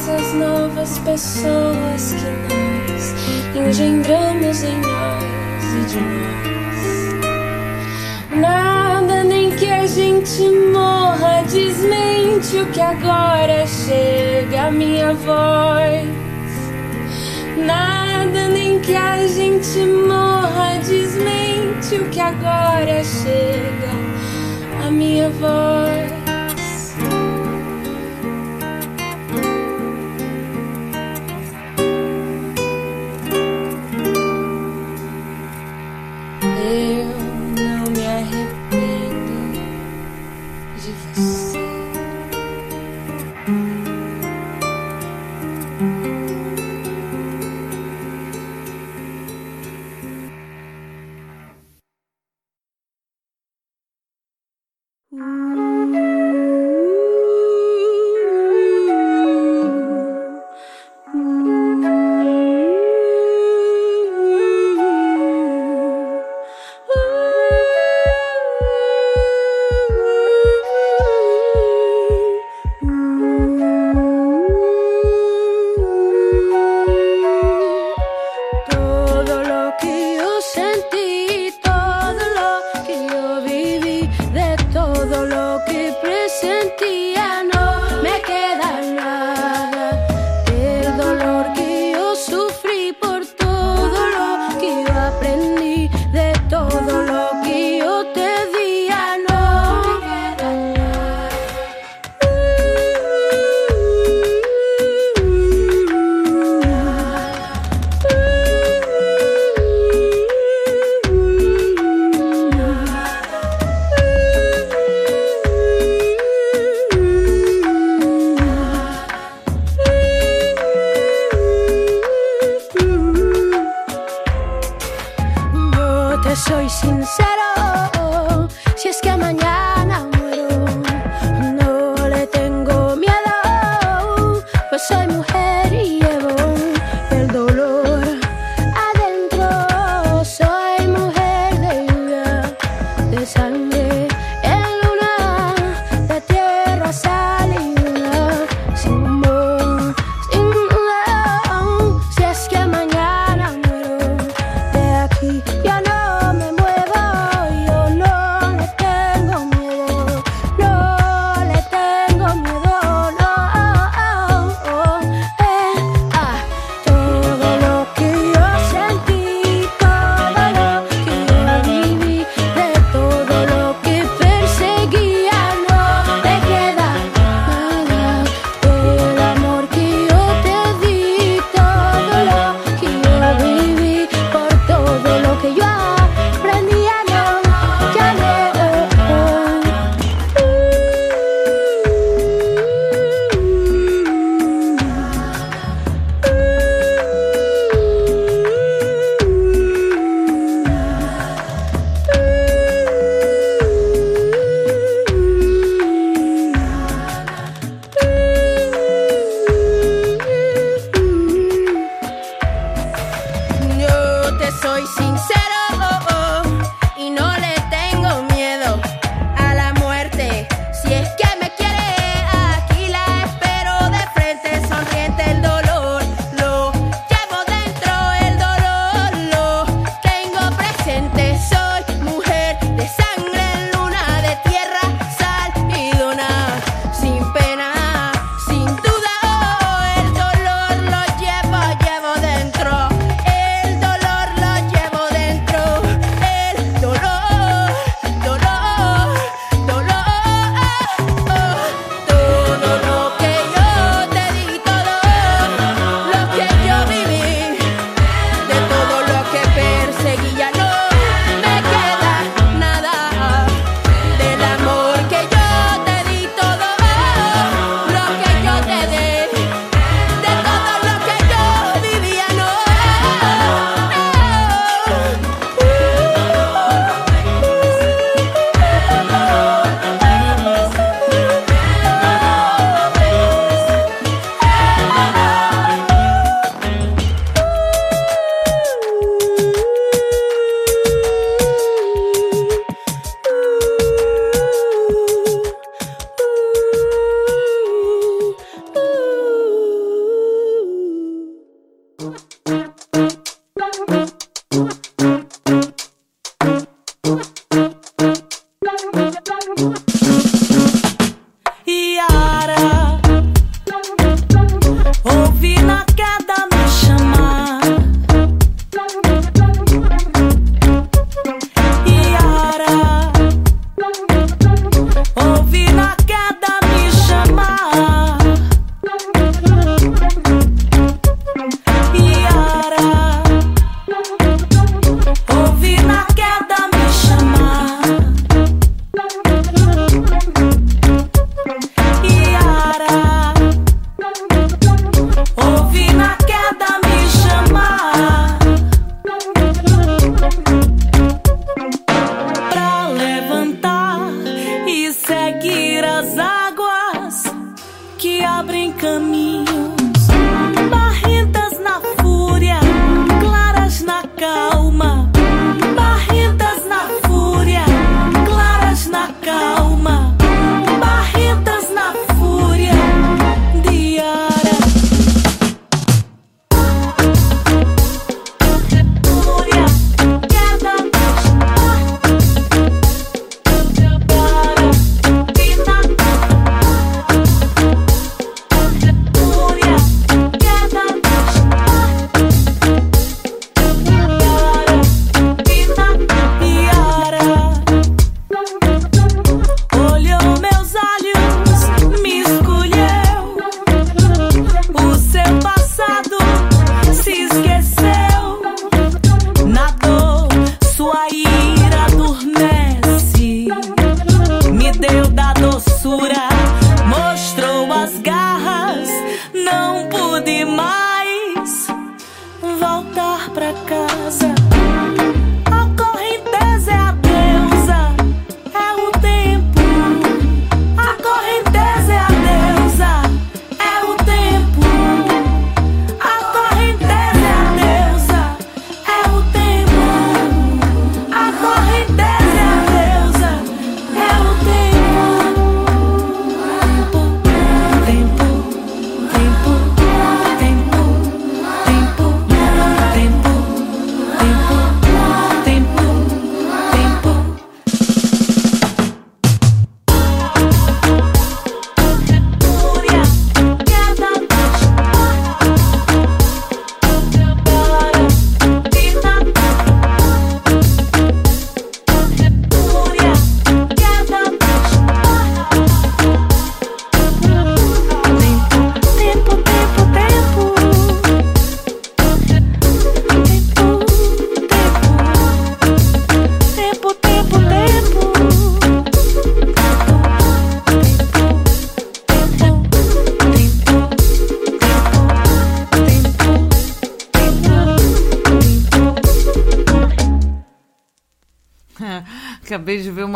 Essas novas pessoas que nós engendramos em nós e de nós. Nada nem que a gente morra desmente o que agora chega a minha voz. Nada nem que a gente morra desmente o que agora chega a minha voz.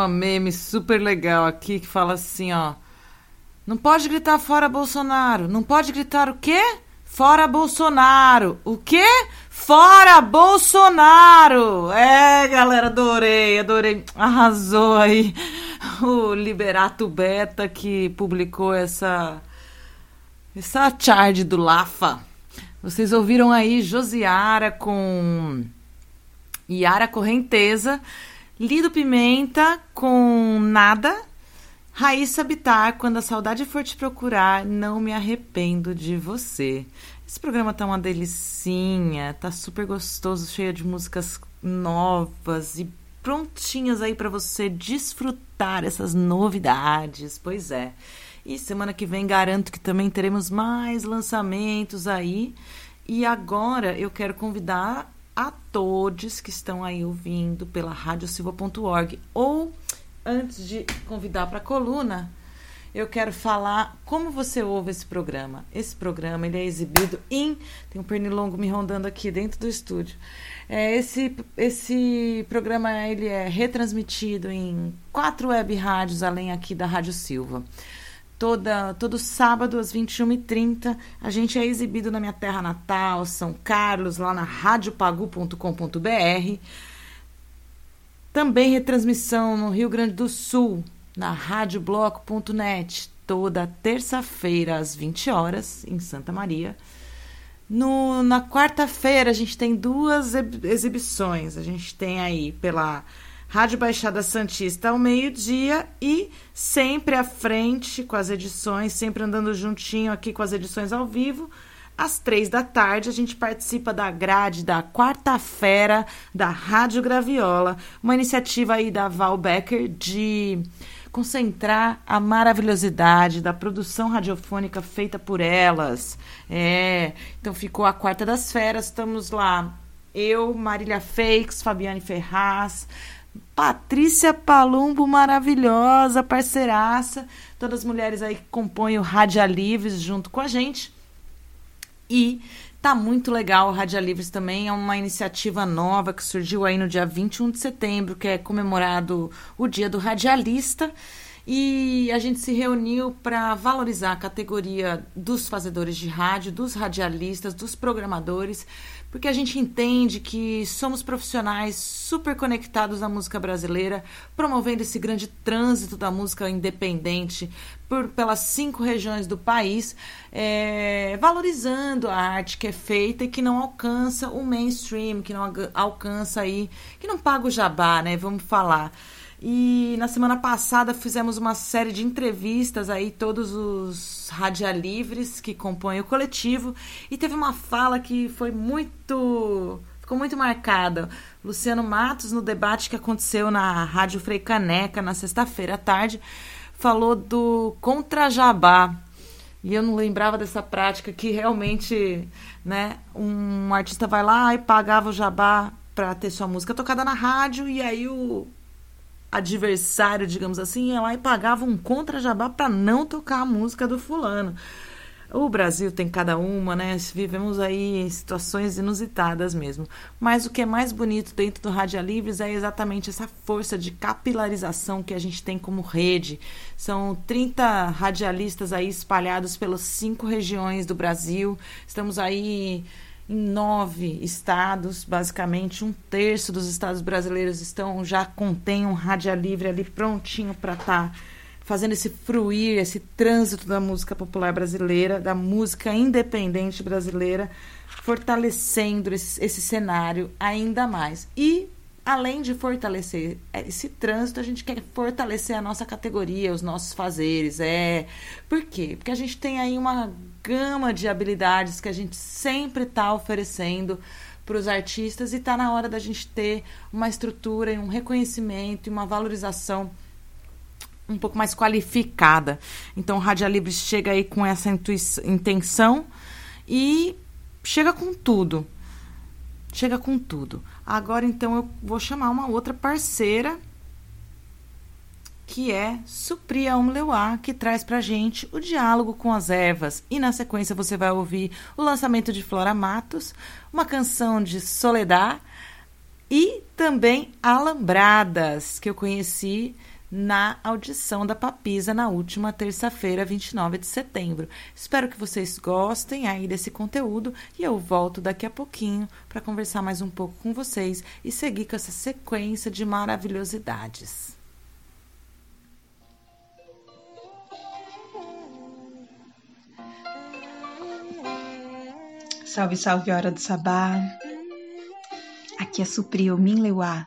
Meme super legal aqui que fala assim, ó. Não pode gritar fora Bolsonaro. Não pode gritar o quê? Fora Bolsonaro. O quê? Fora Bolsonaro! É, galera, adorei, adorei. Arrasou aí o Liberato Beta que publicou essa essa charge do Lafa. Vocês ouviram aí Josiara com Yara Correnteza, Lido Pimenta com Nada, Raíssa Bitar, Quando a Saudade For Te Procurar, Não Me Arrependo de Você. Esse programa tá uma delicinha, tá super gostoso, cheio de músicas novas e prontinhas aí para você desfrutar essas novidades. Pois é. E semana que vem garanto que também teremos mais lançamentos aí. E agora eu quero convidar a todos que estão aí ouvindo pela radiosilva.org ou antes de convidar para a coluna, eu quero falar como você ouve esse programa. Esse programa ele é exibido em. Tem um pernilongo me rondando aqui dentro do estúdio. É, esse, esse programa ele é retransmitido em quatro web rádios, além aqui da Rádio Silva. Toda, todo sábado às 21h30, a gente é exibido na minha terra natal, São Carlos, lá na radiopagu.com.br. Também retransmissão no Rio Grande do Sul, na radiobloco.net, toda terça-feira às 20 horas, em Santa Maria. No, na quarta-feira, a gente tem duas exibições. A gente tem aí pela Rádio Baixada Santista ao meio-dia e sempre à frente com as edições, sempre andando juntinho aqui com as edições ao vivo. Às três da tarde, a gente participa da grade da quarta-feira da Rádio Graviola, uma iniciativa aí da Val Becker de concentrar a maravilhosidade da produção radiofônica feita por elas. É, então ficou a quarta das feras, estamos lá. Eu, Marília Feix, Fabiane Ferraz, Patrícia Palumbo, maravilhosa, parceiraça, todas as mulheres aí que compõem o Rádia Livres junto com a gente. E tá muito legal o Rádia Livres também, é uma iniciativa nova que surgiu aí no dia 21 de setembro, que é comemorado o Dia do Radialista. E a gente se reuniu para valorizar a categoria dos fazedores de rádio, dos radialistas, dos programadores, porque a gente entende que somos profissionais super conectados à música brasileira, promovendo esse grande trânsito da música independente por, pelas cinco regiões do país, é, valorizando a arte que é feita e que não alcança o mainstream, que não alcança aí, que não paga o jabá, né? Vamos falar. E na semana passada fizemos uma série de entrevistas aí, todos os radialivres que compõem o coletivo, e teve uma fala que foi muito. ficou muito marcada. Luciano Matos, no debate que aconteceu na Rádio Frei Caneca na sexta-feira à tarde, falou do contra-jabá. E eu não lembrava dessa prática que realmente, né, um artista vai lá e pagava o jabá para ter sua música tocada na rádio e aí o adversário, digamos assim, ia lá e pagava um contra-jabá para não tocar a música do fulano. O Brasil tem cada uma, né? Vivemos aí situações inusitadas mesmo. Mas o que é mais bonito dentro do Rádio Livres é exatamente essa força de capilarização que a gente tem como rede. São 30 radialistas aí espalhados pelas cinco regiões do Brasil. Estamos aí em nove estados, basicamente um terço dos estados brasileiros estão já contém um rádio livre ali prontinho para estar tá fazendo esse fruir, esse trânsito da música popular brasileira, da música independente brasileira, fortalecendo esse, esse cenário ainda mais. E além de fortalecer esse trânsito, a gente quer fortalecer a nossa categoria, os nossos fazeres. É. Por quê? Porque a gente tem aí uma gama de habilidades que a gente sempre está oferecendo para os artistas e está na hora da gente ter uma estrutura e um reconhecimento e uma valorização um pouco mais qualificada. Então, Rádio Livre chega aí com essa intenção e chega com tudo. Chega com tudo. Agora, então, eu vou chamar uma outra parceira que é Supria Umleuá, que traz pra gente o diálogo com as ervas. E na sequência você vai ouvir o lançamento de Flora Matos, uma canção de Soledad E também Alambradas, que eu conheci na audição da Papisa na última terça-feira, 29 de setembro. Espero que vocês gostem aí desse conteúdo e eu volto daqui a pouquinho para conversar mais um pouco com vocês e seguir com essa sequência de maravilhosidades. Salve, salve, hora do sabá. Aqui é Supril Minleuá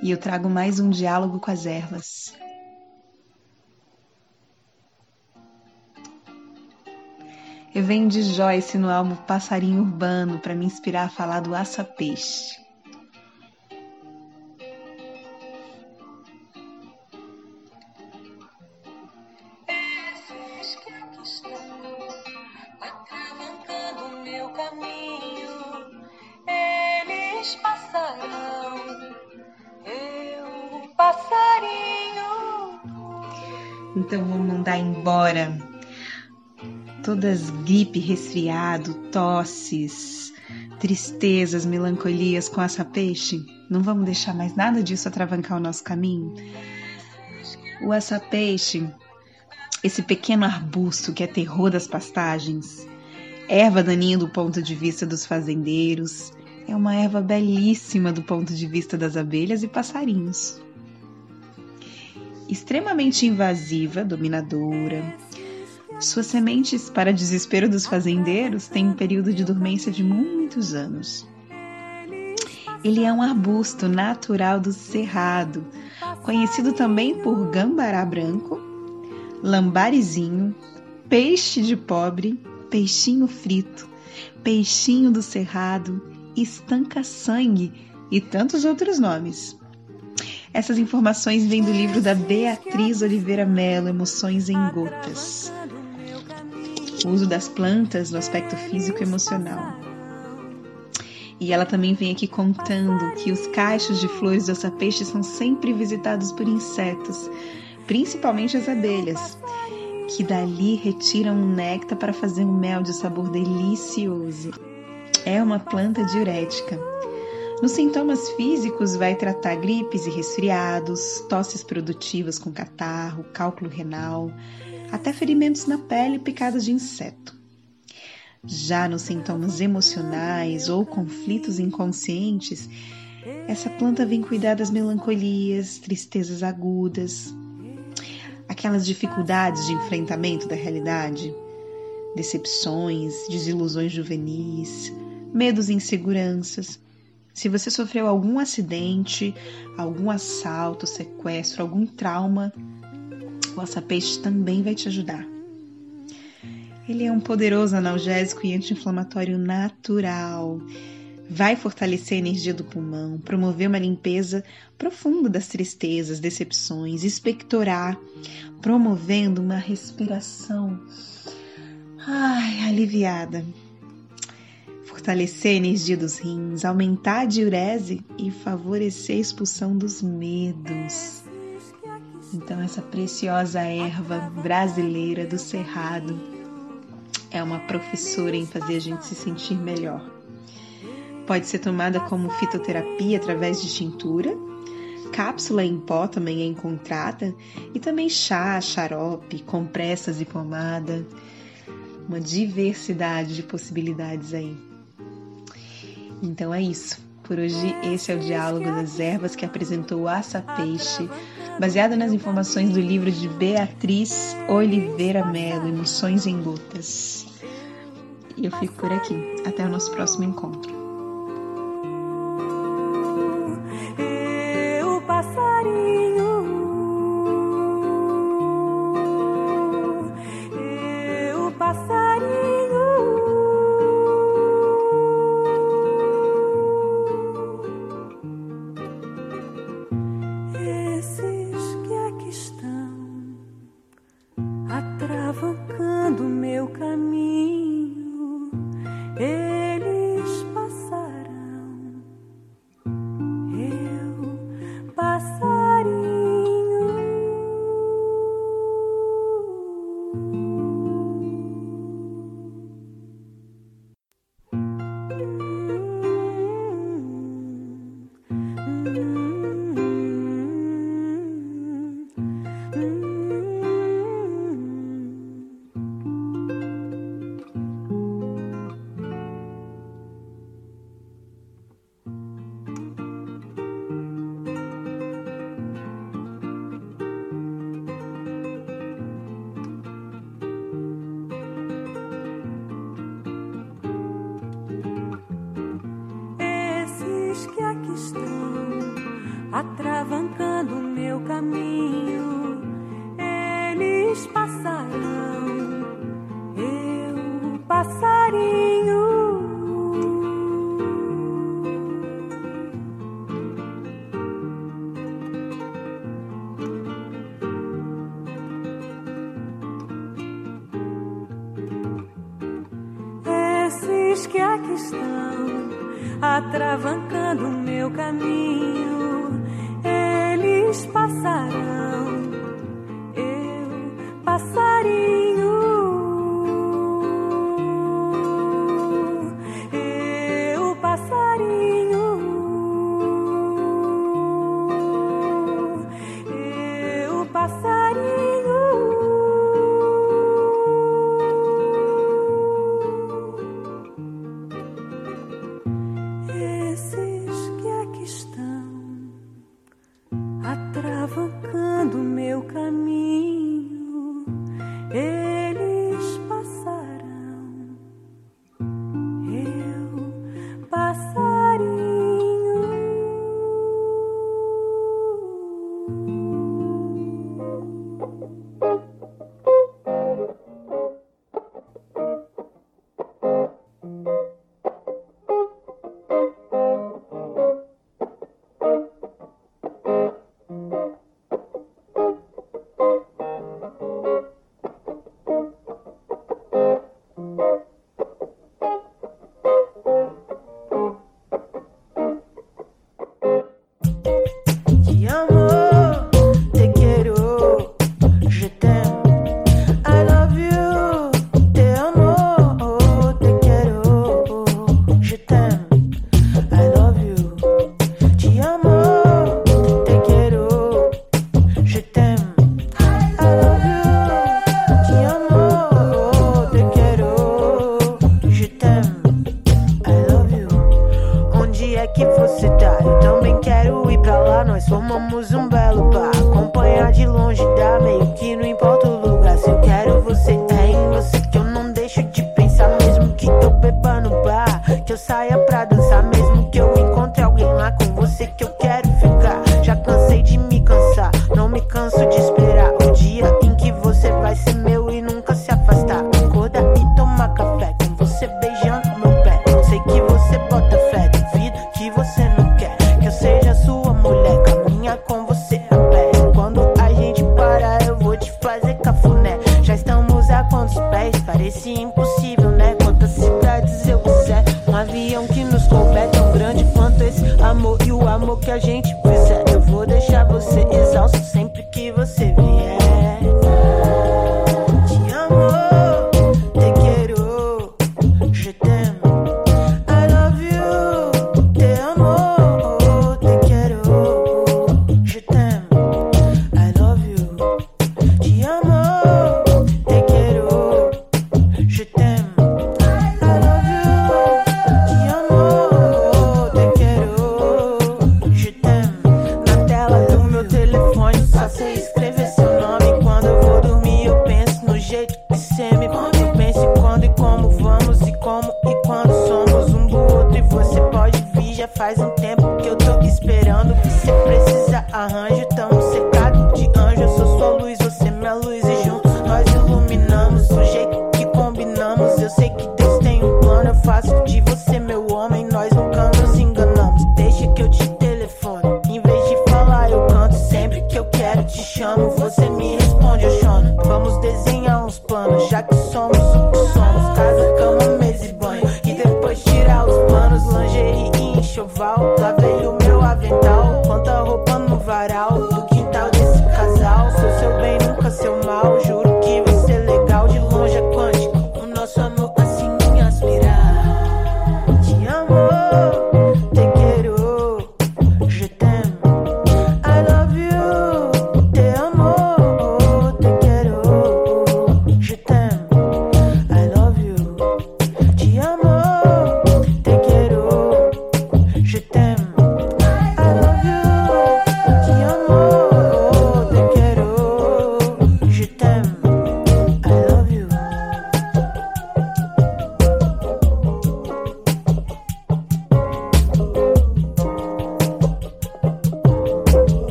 e eu trago mais um diálogo com as ervas. Eu venho de Joyce no álbum Passarinho Urbano para me inspirar a falar do aça-peixe. Então vamos mandar embora todas gripe, resfriado, tosses, tristezas, melancolias com essa peixe. Não vamos deixar mais nada disso atravancar o nosso caminho. O açapeixe, esse pequeno arbusto que é terror das pastagens, erva daninha do ponto de vista dos fazendeiros, é uma erva belíssima do ponto de vista das abelhas e passarinhos extremamente invasiva, dominadora. Suas sementes, para desespero dos fazendeiros, têm um período de dormência de muitos anos. Ele é um arbusto natural do cerrado, conhecido também por gambará branco, lambarizinho, peixe de pobre, peixinho frito, peixinho do cerrado, estanca-sangue e tantos outros nomes. Essas informações vêm do livro da Beatriz Oliveira Mello, Emoções em Gotas. O uso das plantas no aspecto físico e emocional. E ela também vem aqui contando que os cachos de flores do açapeixe são sempre visitados por insetos, principalmente as abelhas, que dali retiram um néctar para fazer um mel de sabor delicioso. É uma planta diurética nos sintomas físicos, vai tratar gripes e resfriados, tosses produtivas com catarro, cálculo renal, até ferimentos na pele e picadas de inseto. Já nos sintomas emocionais ou conflitos inconscientes, essa planta vem cuidar das melancolias, tristezas agudas, aquelas dificuldades de enfrentamento da realidade, decepções, desilusões juvenis, medos e inseguranças se você sofreu algum acidente, algum assalto, sequestro, algum trauma, o açapeixe também vai te ajudar. Ele é um poderoso analgésico e anti-inflamatório natural. Vai fortalecer a energia do pulmão, promover uma limpeza profunda das tristezas, decepções, expectorar, promovendo uma respiração ai, aliviada fortalecer a energia dos rins, aumentar a diurese e favorecer a expulsão dos medos. Então, essa preciosa erva brasileira do cerrado é uma professora em fazer a gente se sentir melhor. Pode ser tomada como fitoterapia através de tintura, cápsula em pó também é encontrada, e também chá, xarope, compressas e pomada. Uma diversidade de possibilidades aí. Então é isso. Por hoje, esse é o Diálogo das Ervas que apresentou Aça Peixe, baseado nas informações do livro de Beatriz Oliveira Melo, Emoções em Gotas. E eu fico por aqui. Até o nosso próximo encontro.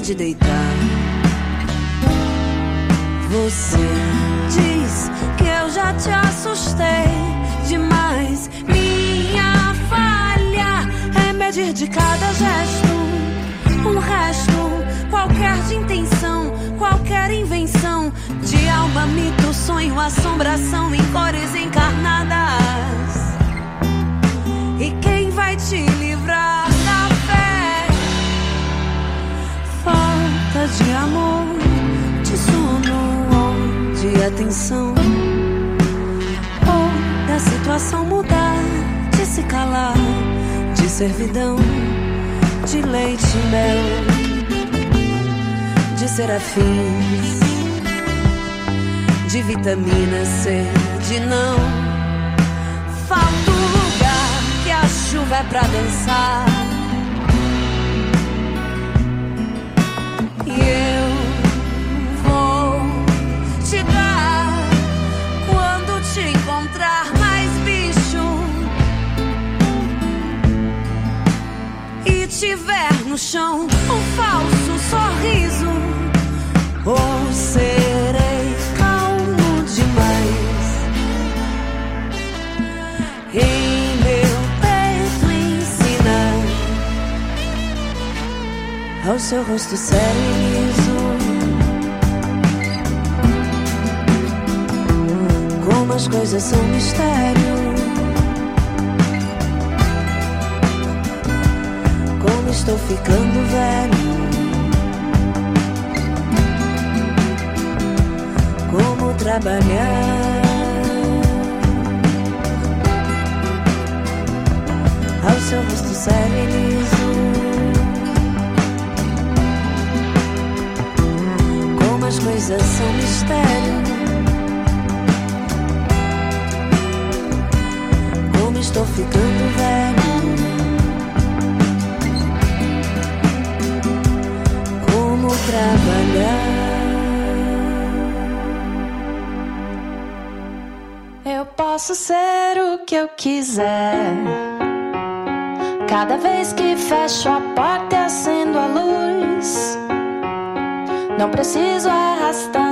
de deitar. Você coisas é são mistério. Como estou ficando velho. Como trabalhar. Ao seu rosto sereno. Como as coisas são mistério. quiser. Cada vez que fecho a porta e acendo a luz, não preciso arrastar.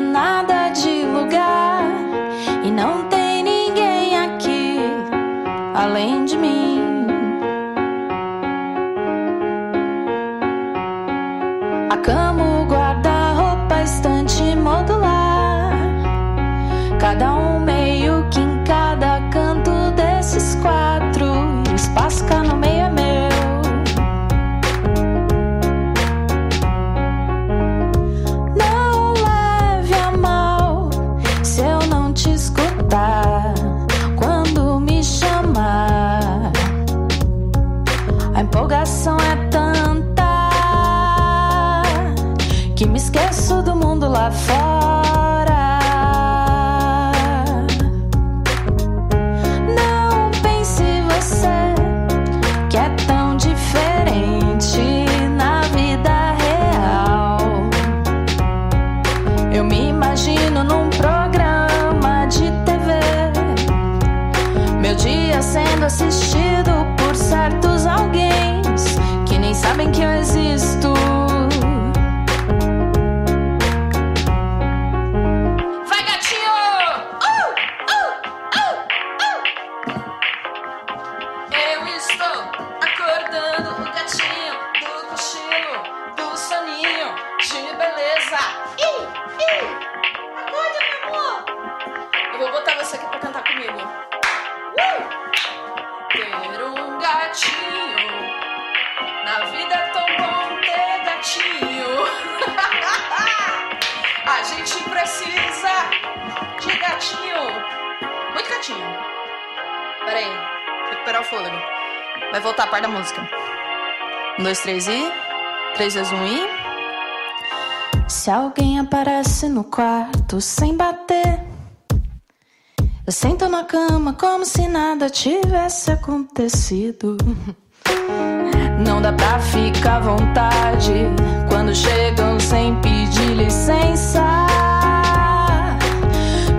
dois, três e. Três, dois, um e. Se alguém aparece no quarto sem bater, eu sento na cama como se nada tivesse acontecido. Não dá pra ficar à vontade quando chegam sem pedir licença.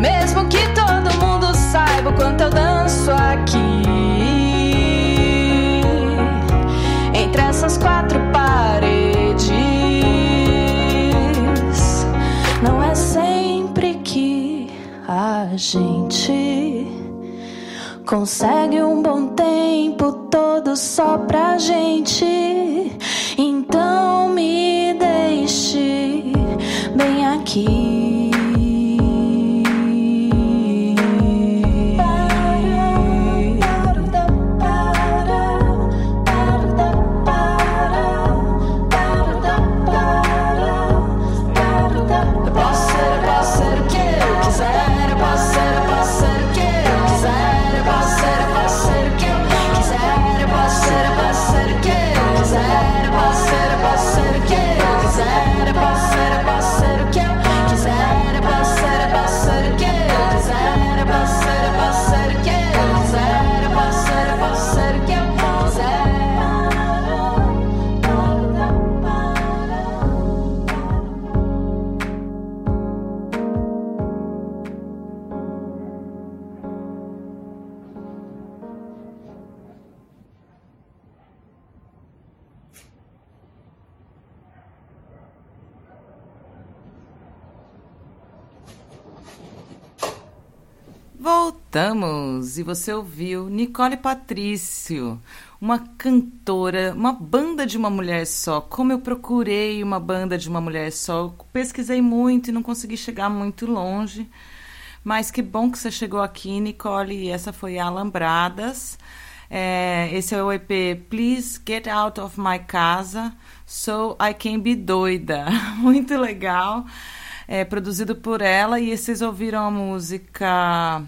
Mesmo que todo mundo saiba o quanto eu danço aqui. Gente consegue um bom tempo todo só pra gente. Você ouviu Nicole Patrício, uma cantora, uma banda de uma mulher só. Como eu procurei uma banda de uma mulher só, pesquisei muito e não consegui chegar muito longe. Mas que bom que você chegou aqui, Nicole. E essa foi a Alambradas. É, esse é o EP Please Get Out of My Casa So I Can Be Doida. Muito legal. É produzido por ela e vocês ouviram a música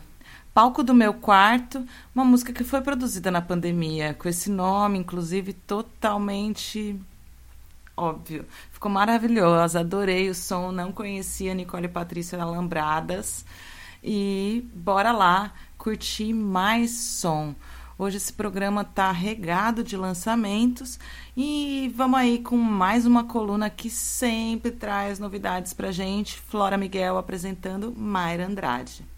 Palco do Meu Quarto, uma música que foi produzida na pandemia, com esse nome, inclusive, totalmente óbvio. Ficou maravilhosa, adorei o som, não conhecia Nicole Patrícia Alambradas. E bora lá curtir mais som. Hoje esse programa tá regado de lançamentos e vamos aí com mais uma coluna que sempre traz novidades pra gente. Flora Miguel apresentando Mayra Andrade.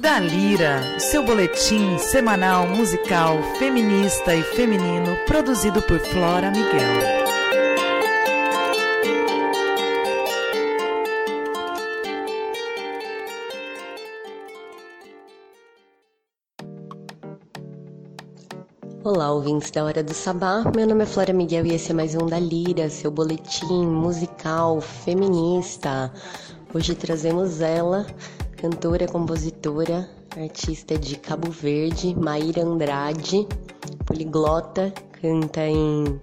Da Lira, seu boletim semanal musical feminista e feminino produzido por Flora Miguel. Olá, ouvintes da Hora do Sabá. Meu nome é Flora Miguel e esse é mais um da Lira, seu boletim musical feminista. Hoje trazemos ela, cantora, compositora, artista de Cabo Verde, Maíra Andrade, poliglota, canta em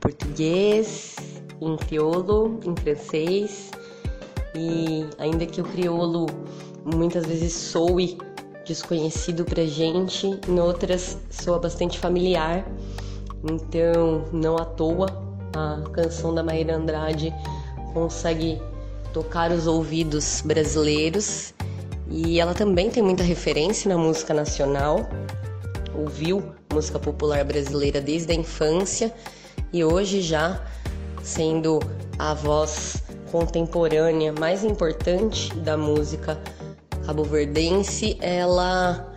português, em crioulo, em francês e ainda que o crioulo muitas vezes soe desconhecido pra gente, em outras soa bastante familiar. Então, não à toa, a canção da Maíra Andrade consegue tocar os ouvidos brasileiros e ela também tem muita referência na música nacional. Ouviu música popular brasileira desde a infância e hoje já sendo a voz contemporânea mais importante da música cabo-verdense, ela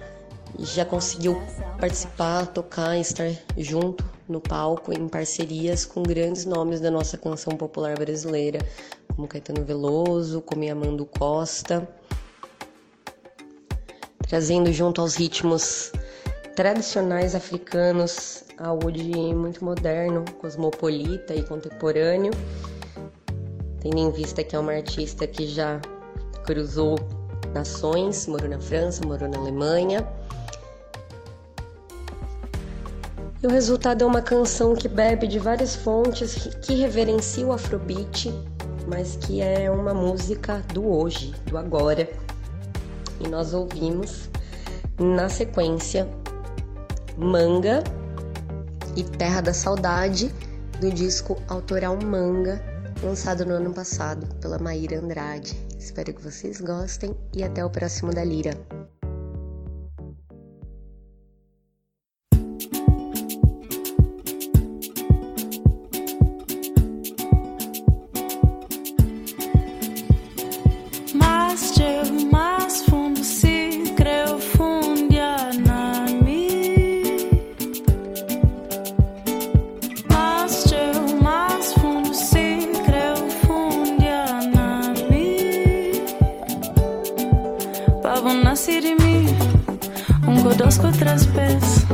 já conseguiu participar, tocar, estar junto no palco em parcerias com grandes nomes da nossa canção popular brasileira, como Caetano Veloso, como Amando Costa, trazendo junto aos ritmos tradicionais africanos algo de muito moderno, cosmopolita e contemporâneo, tendo em vista que é uma artista que já cruzou nações, morou na França, morou na Alemanha. E o resultado é uma canção que bebe de várias fontes, que reverencia o afrobeat, mas que é uma música do hoje, do agora. E nós ouvimos na sequência Manga e Terra da Saudade do disco autoral Manga, lançado no ano passado pela Maíra Andrade. Espero que vocês gostem e até o próximo da Lira. conozco outras vezes.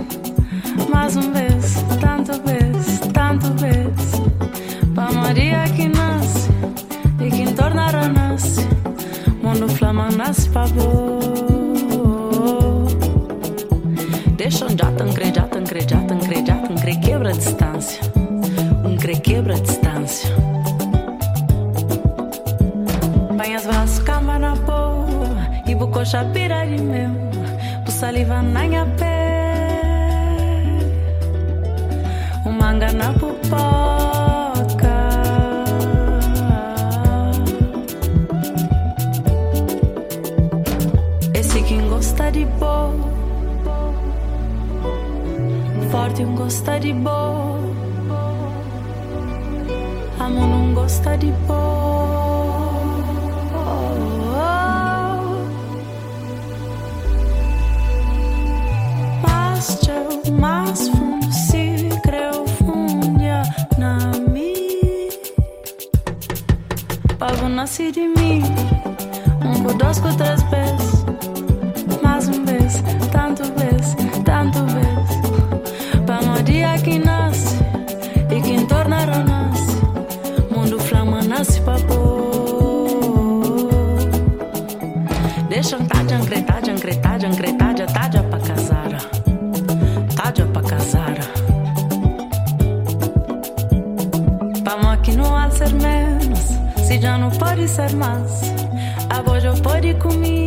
Mais um vez, tanto vez, tanto vez. Para Maria que nasce e que torna renasce. Mundo flama nasce Deixa Deixam já tão cre, já tão cre, já tão cre, já tão cre, quebra a distância. Um cre quebra a distância. Banhas vasco, cama na boa e bucocha pirar de meu saliva na minha pele, o manga na pupoca. Esse quem gosta de bo, forte um gosta de bo, amo não gosta de bo. nasci de mim. Um por dois, com três pés. já não pode ser mais. A voz já pode comer.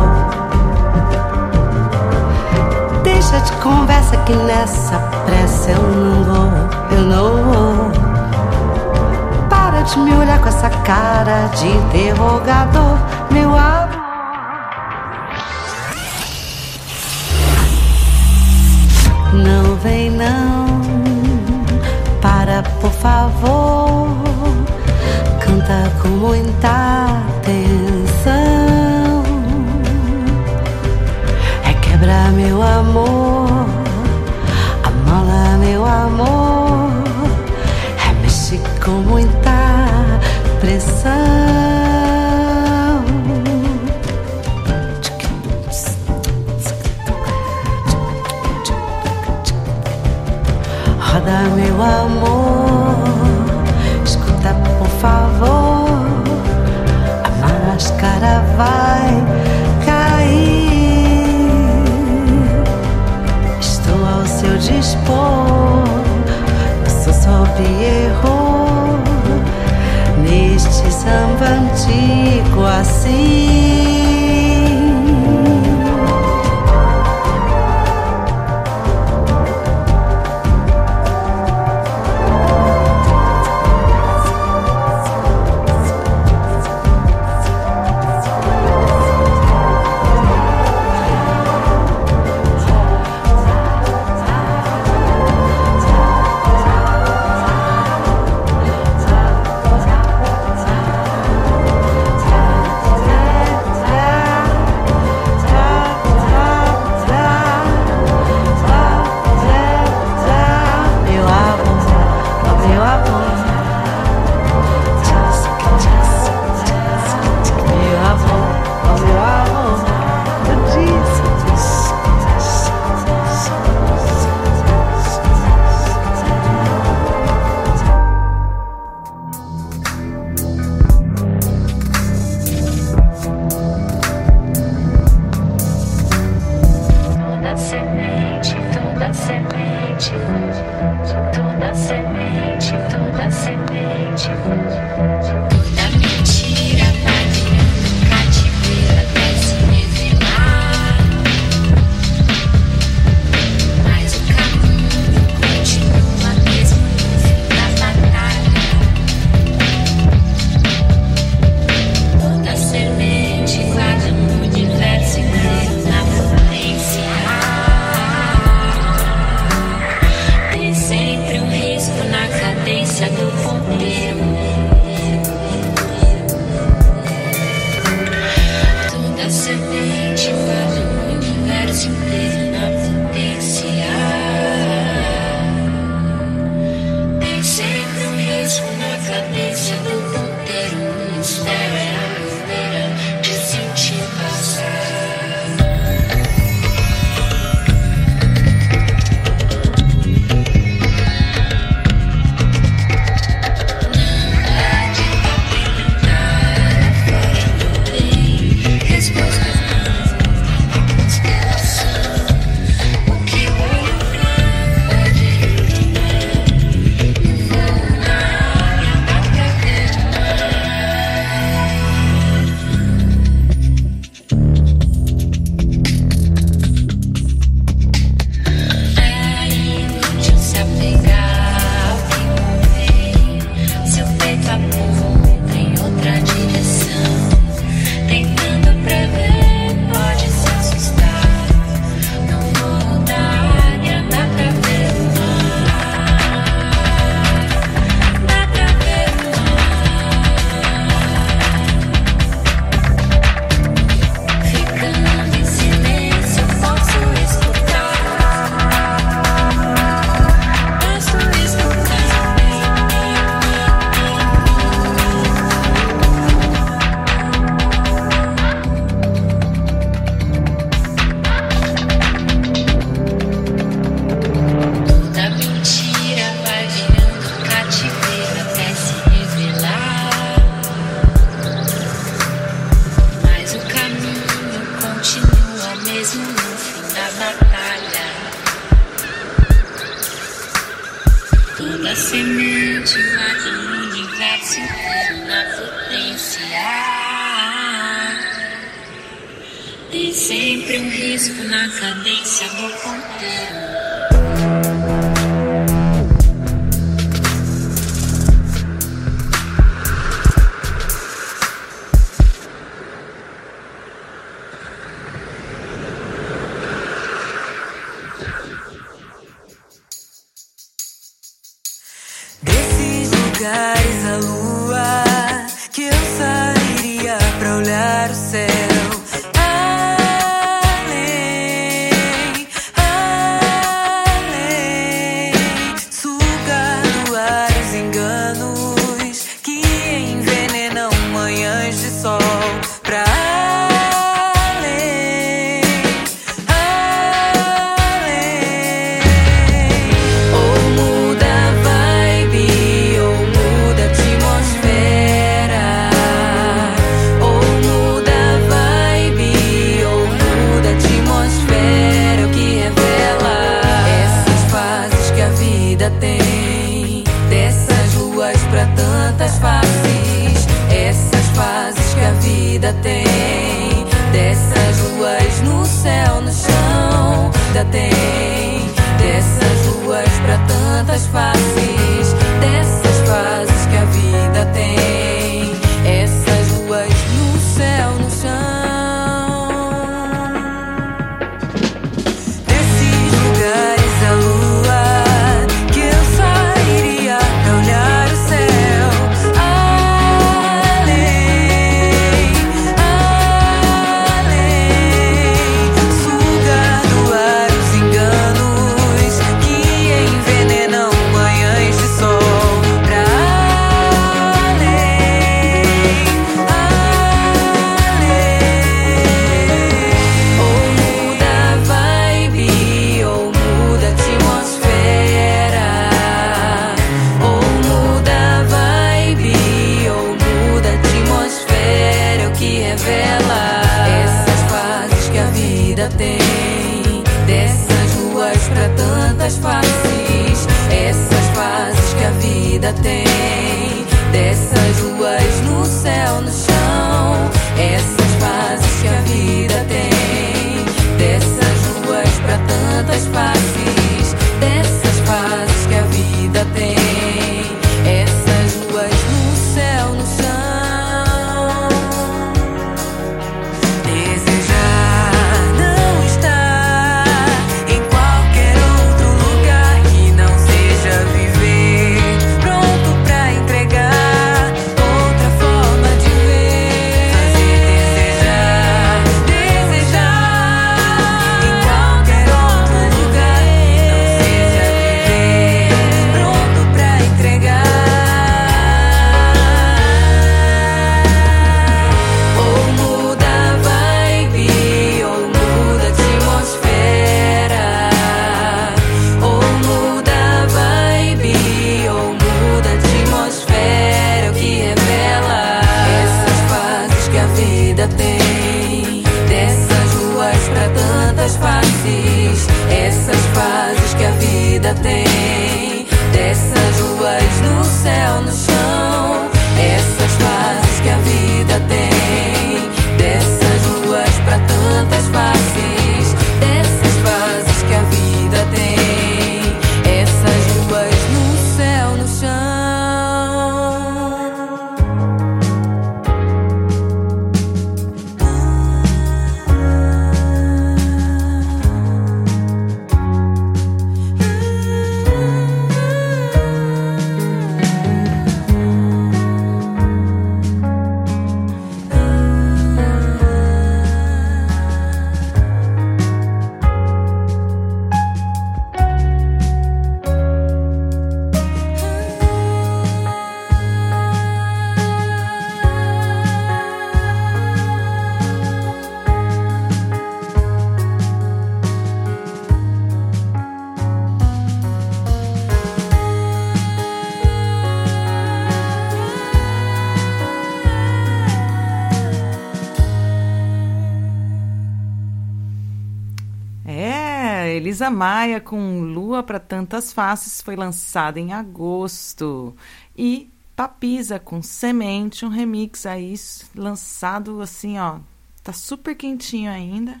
Maia com Lua para Tantas Faces foi lançada em agosto. E Papisa com Semente, um remix aí lançado assim, ó. Tá super quentinho ainda.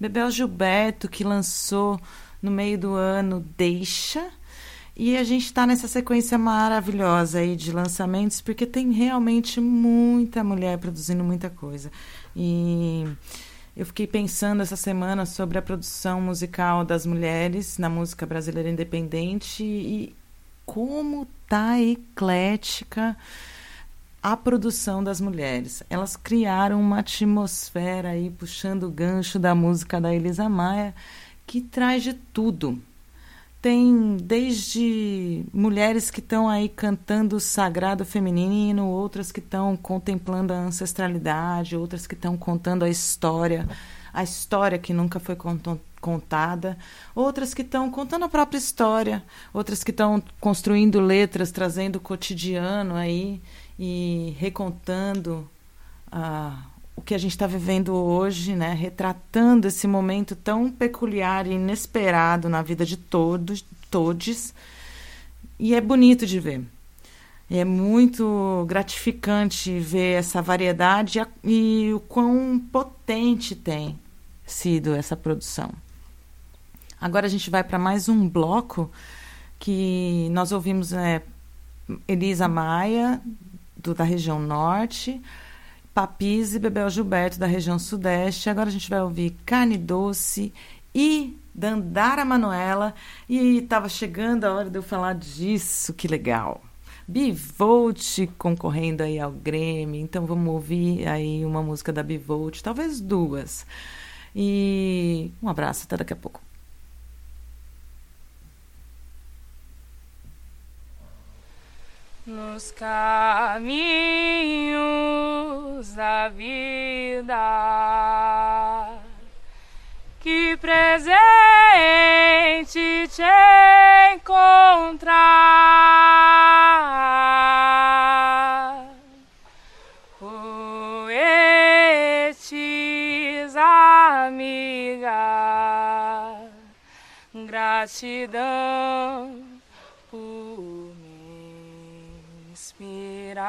Bebel Gilberto, que lançou no meio do ano Deixa. E a gente está nessa sequência maravilhosa aí de lançamentos, porque tem realmente muita mulher produzindo muita coisa. E eu fiquei pensando essa semana sobre a produção musical das mulheres na música brasileira independente e como tá eclética a produção das mulheres. Elas criaram uma atmosfera aí puxando o gancho da música da Elisa Maia que traz de tudo. Tem desde mulheres que estão aí cantando o sagrado feminino, outras que estão contemplando a ancestralidade, outras que estão contando a história, a história que nunca foi contada, outras que estão contando a própria história, outras que estão construindo letras, trazendo o cotidiano aí e recontando a o que a gente está vivendo hoje, né, retratando esse momento tão peculiar e inesperado na vida de todos, todos, e é bonito de ver. É muito gratificante ver essa variedade e o quão potente tem sido essa produção. Agora a gente vai para mais um bloco que nós ouvimos é, Elisa Maia, do, da região norte, Papis e Bebel Gilberto, da região sudeste. Agora a gente vai ouvir Carne Doce e Dandara Manuela. E estava chegando a hora de eu falar disso, que legal. Bivolt concorrendo aí ao Grêmio, então vamos ouvir aí uma música da Bivolt, talvez duas. E um abraço, até daqui a pouco. Nos caminhos da vida. Que presente te encontrar. Poetes, amiga, gratidão por inspirar.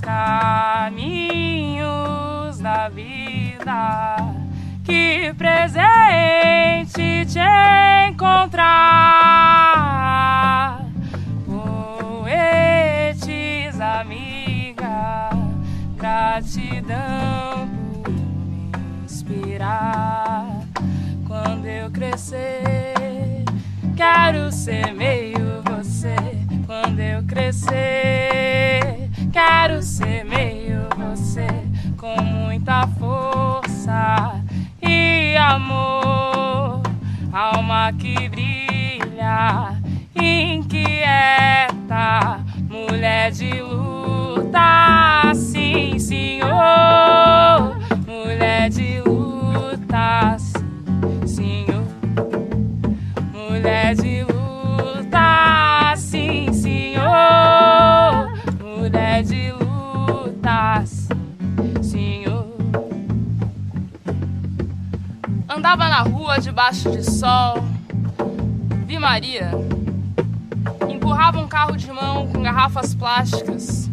Nos caminhos da vida. Que presente te encontrar, poetes, amiga, gratidão por me inspirar. Quando eu crescer, quero ser meio você. Quando eu crescer, quero ser meio você com muita força e amor, alma que brilha, inquieta, mulher de luta, sim, senhor, mulher de luta, Andava na rua debaixo de sol, vi Maria. Empurrava um carro de mão com garrafas plásticas.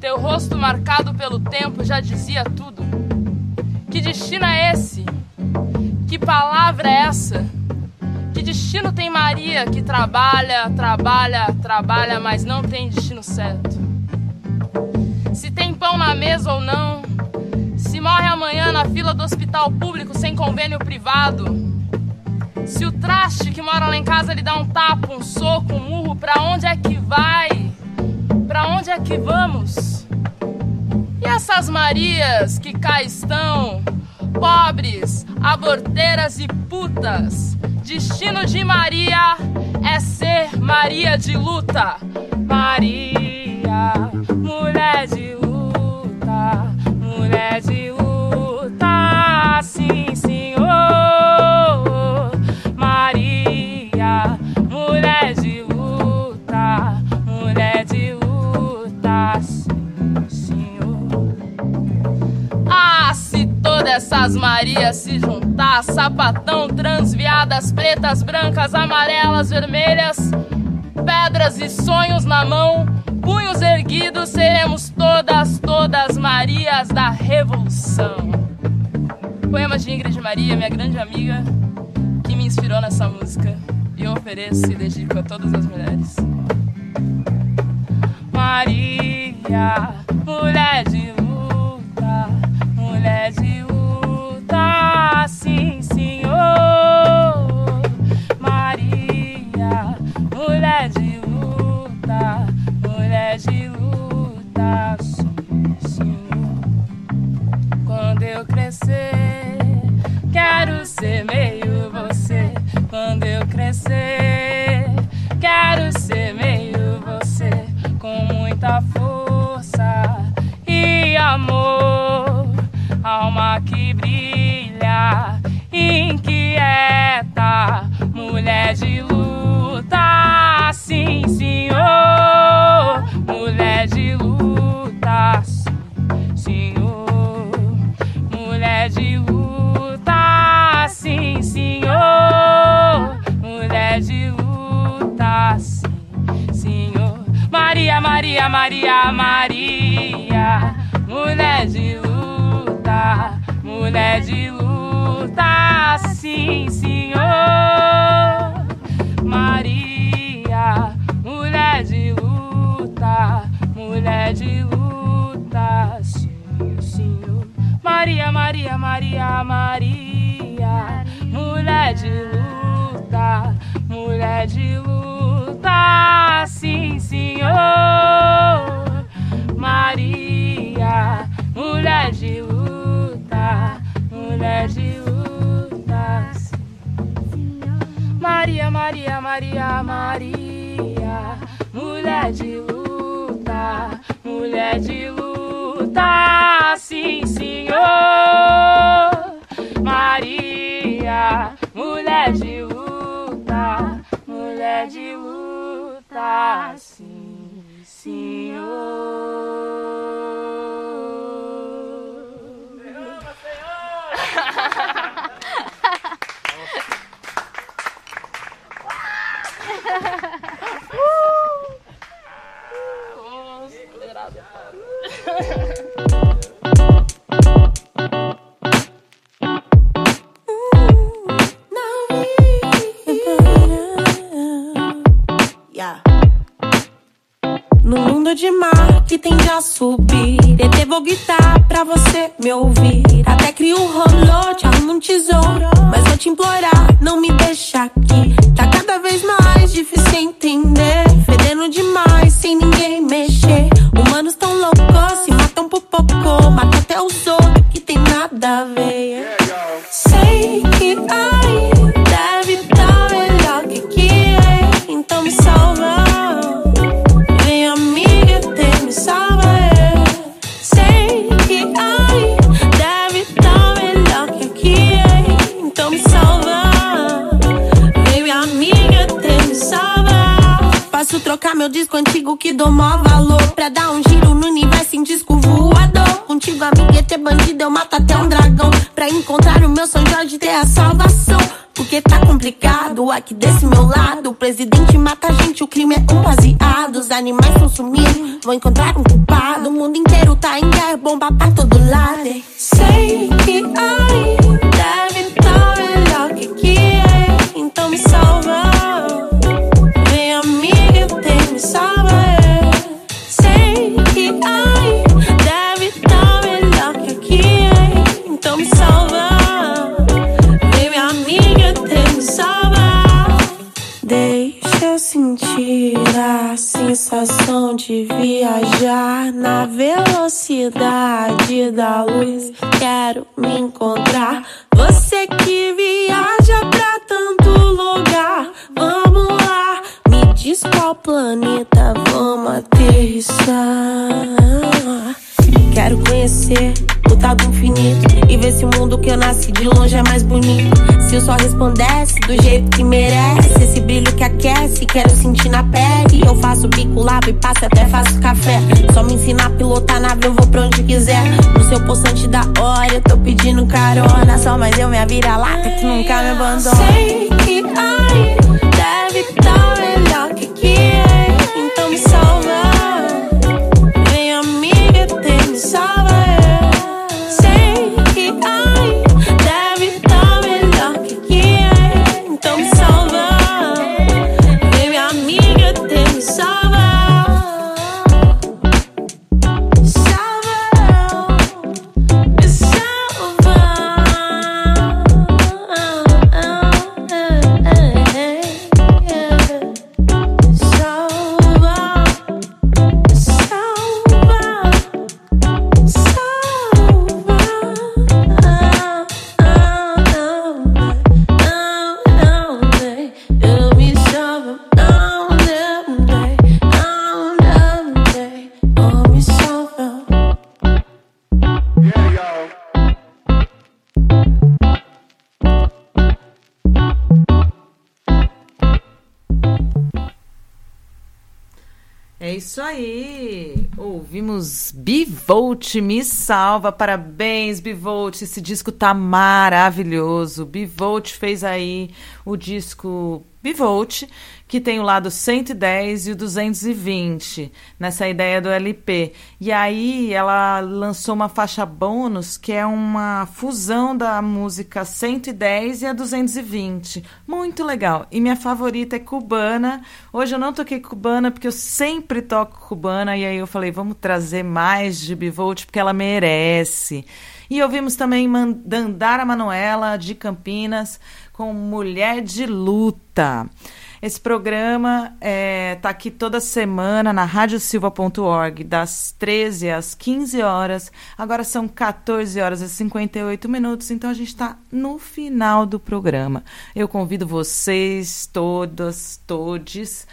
Teu rosto marcado pelo tempo já dizia tudo. Que destino é esse? Que palavra é essa? Que destino tem Maria que trabalha, trabalha, trabalha, mas não tem destino certo? Se tem pão na mesa ou não? Se morre amanhã na fila do hospital hospital público sem convênio privado. Se o traste que mora lá em casa lhe dá um tapa, um soco, um murro, pra onde é que vai? Pra onde é que vamos? E essas Marias que cá estão, pobres, aborteiras e putas, destino de Maria é ser Maria de luta. Maria, mulher de luta. essas Marias se juntar, sapatão, transviadas, pretas, brancas, amarelas, vermelhas, pedras e sonhos na mão, punhos erguidos, seremos todas, todas Marias da Revolução. poema de Ingrid Maria, minha grande amiga, que me inspirou nessa música, e eu ofereço e dedico a todas as mulheres. Maria, mulher de luta, mulher de pra subir. Dedê, vou gritar pra você me ouvir. Até crio um rolo, te arrumo um tesouro. Mas vou te implorar aqui desse meu lado. O presidente Bivolt Me Salva. Parabéns, Bivolt. Esse disco tá maravilhoso. Bivolt fez aí o disco Bivolt, que tem o lado 110 e o 220, nessa ideia do LP. E aí ela lançou uma faixa bônus, que é uma fusão da música 110 e a 220. Muito legal. E minha favorita é cubana. Hoje eu não toquei cubana porque eu sempre toco cubana e aí eu falei, vamos trazer mais de Bivolt porque ela merece. E ouvimos também Dandara Manuela de Campinas com Mulher de Luta. Esse programa está aqui toda semana na radiosilva.org, das 13 às 15 horas. Agora são 14 horas e 58 minutos, então a gente está no final do programa. Eu convido vocês, todas, todes,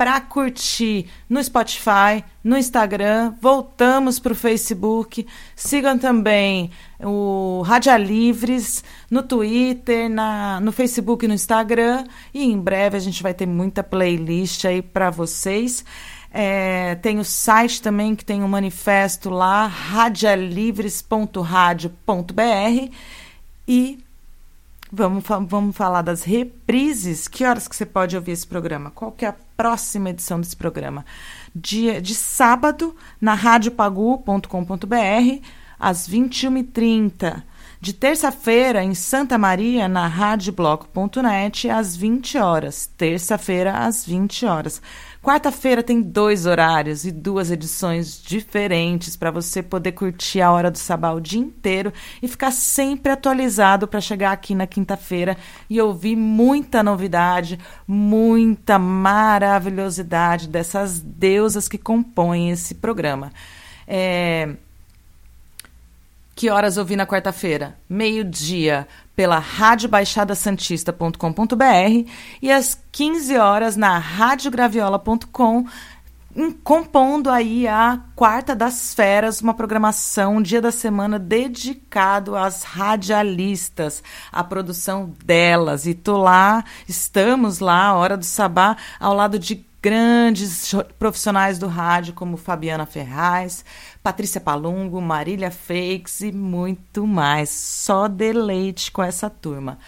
para curtir no Spotify, no Instagram, voltamos para o Facebook. Sigam também o Rádia Livres no Twitter, na, no Facebook e no Instagram. E em breve a gente vai ter muita playlist aí para vocês. É, tem o site também que tem um manifesto lá, radialivres.radio.br. E Vamos, vamos falar das reprises. Que horas que você pode ouvir esse programa? Qual que é a próxima edição desse programa? Dia de sábado, na radiopagu.com.br, às 21h30. De terça-feira, em Santa Maria, na radiobloco.net, às 20 horas. Terça-feira, às 20 horas. Quarta-feira tem dois horários e duas edições diferentes para você poder curtir a hora do sabá o dia inteiro e ficar sempre atualizado para chegar aqui na quinta-feira e ouvir muita novidade, muita maravilhosidade dessas deusas que compõem esse programa. É, que horas ouvir na quarta-feira? Meio-dia, pela radiobaixadasantista.com.br e às 15 horas na radiograviola.com, compondo aí a Quarta das Feras, uma programação, um dia da semana dedicado às radialistas, à produção delas. E tô lá, estamos lá, Hora do Sabá, ao lado de grandes profissionais do rádio, como Fabiana Ferraz, Patrícia Palungo, Marília Fakes e muito mais. Só deleite com essa turma.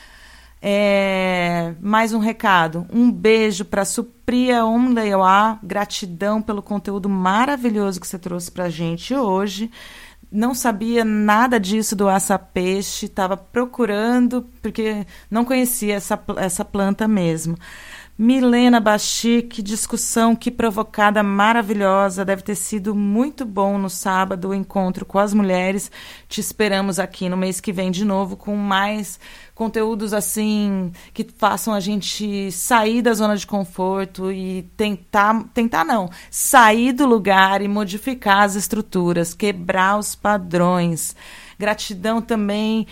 É, mais um recado. Um beijo para Supria Omleioá. Gratidão pelo conteúdo maravilhoso que você trouxe para gente hoje. Não sabia nada disso do aça peixe, estava procurando, porque não conhecia essa, essa planta mesmo. Milena Bachi, que discussão, que provocada maravilhosa. Deve ter sido muito bom no sábado o encontro com as mulheres. Te esperamos aqui no mês que vem de novo com mais conteúdos assim que façam a gente sair da zona de conforto e tentar, tentar não, sair do lugar e modificar as estruturas, quebrar os padrões. Gratidão também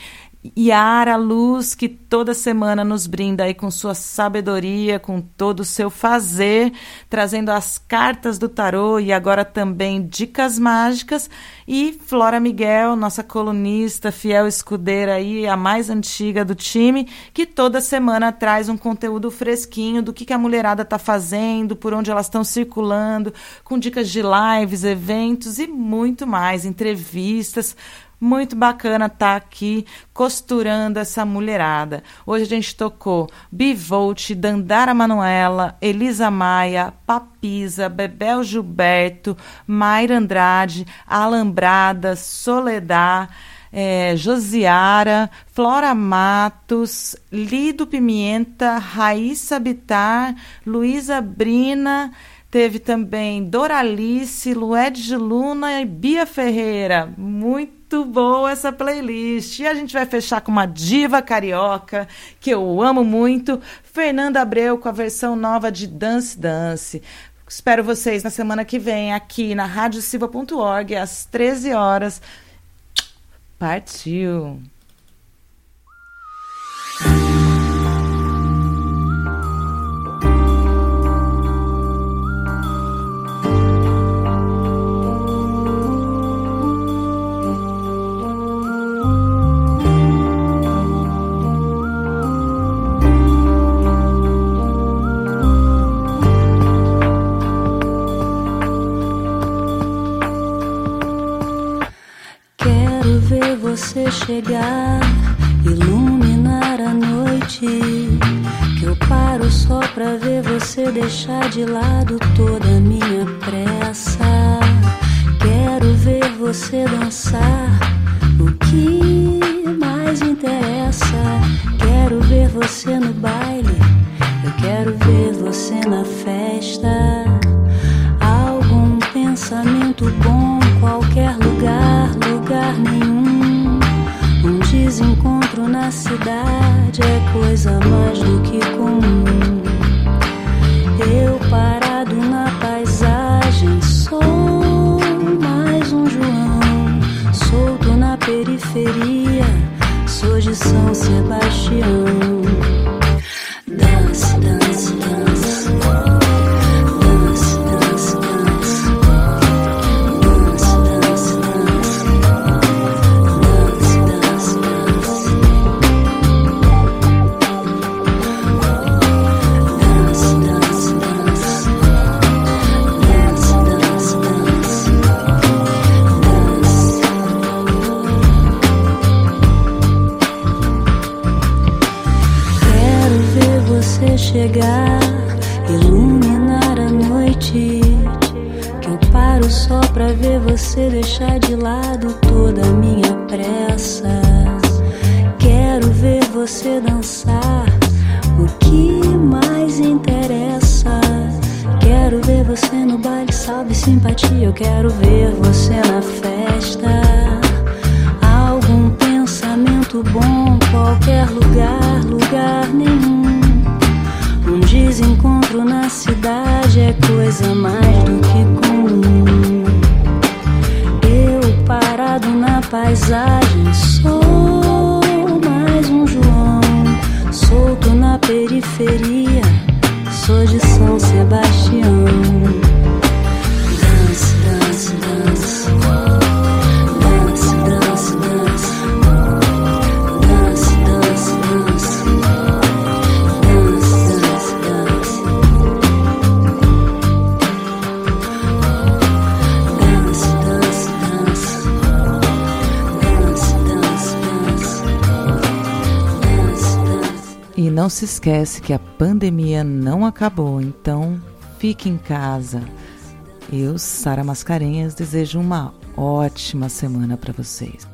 Yara Luz, que toda semana nos brinda aí com sua sabedoria, com todo o seu fazer, trazendo as cartas do tarô e agora também dicas mágicas. E Flora Miguel, nossa colunista, fiel escudeira aí, a mais antiga do time, que toda semana traz um conteúdo fresquinho do que, que a mulherada está fazendo, por onde elas estão circulando, com dicas de lives, eventos e muito mais, entrevistas muito bacana estar tá aqui costurando essa mulherada. Hoje a gente tocou Bivolt, Dandara Manuela, Elisa Maia, Papisa, Bebel Gilberto, Mayra Andrade, Alambrada, Soledad. É, Josiara, Flora Matos, Lido Pimenta, Raíssa Bitar, Luísa Brina, teve também Doralice, Lued Luna e Bia Ferreira. Muito muito boa essa playlist. E a gente vai fechar com uma diva carioca que eu amo muito, Fernanda Abreu com a versão nova de Dance Dance. Espero vocês na semana que vem aqui na radiosilva.org às 13 horas. Partiu. Chegar, iluminar a noite. Que eu paro só pra ver você deixar de lado toda a minha pressa. Quero ver você dançar, o que mais interessa. Quero ver você no baile, eu quero ver você na festa. Algum pensamento bom, qualquer lugar, lugar nenhum desencontro na cidade é coisa mais do que comum. Eu parado na paisagem sou mais um João, solto na periferia, sou de São Sebastião. De lado toda a minha pressa. Quero ver você dançar, o que mais interessa. Quero ver você no baile, salve simpatia. Eu quero ver você na festa. Algum pensamento bom, qualquer lugar, lugar nenhum desencontro na cidade é coisa mais do que comum. Parado na paisagem sou mais um João, solto na periferia, sou de São Sebastião. Se esquece que a pandemia não acabou, então fique em casa. Eu, Sara Mascarenhas, desejo uma ótima semana para vocês.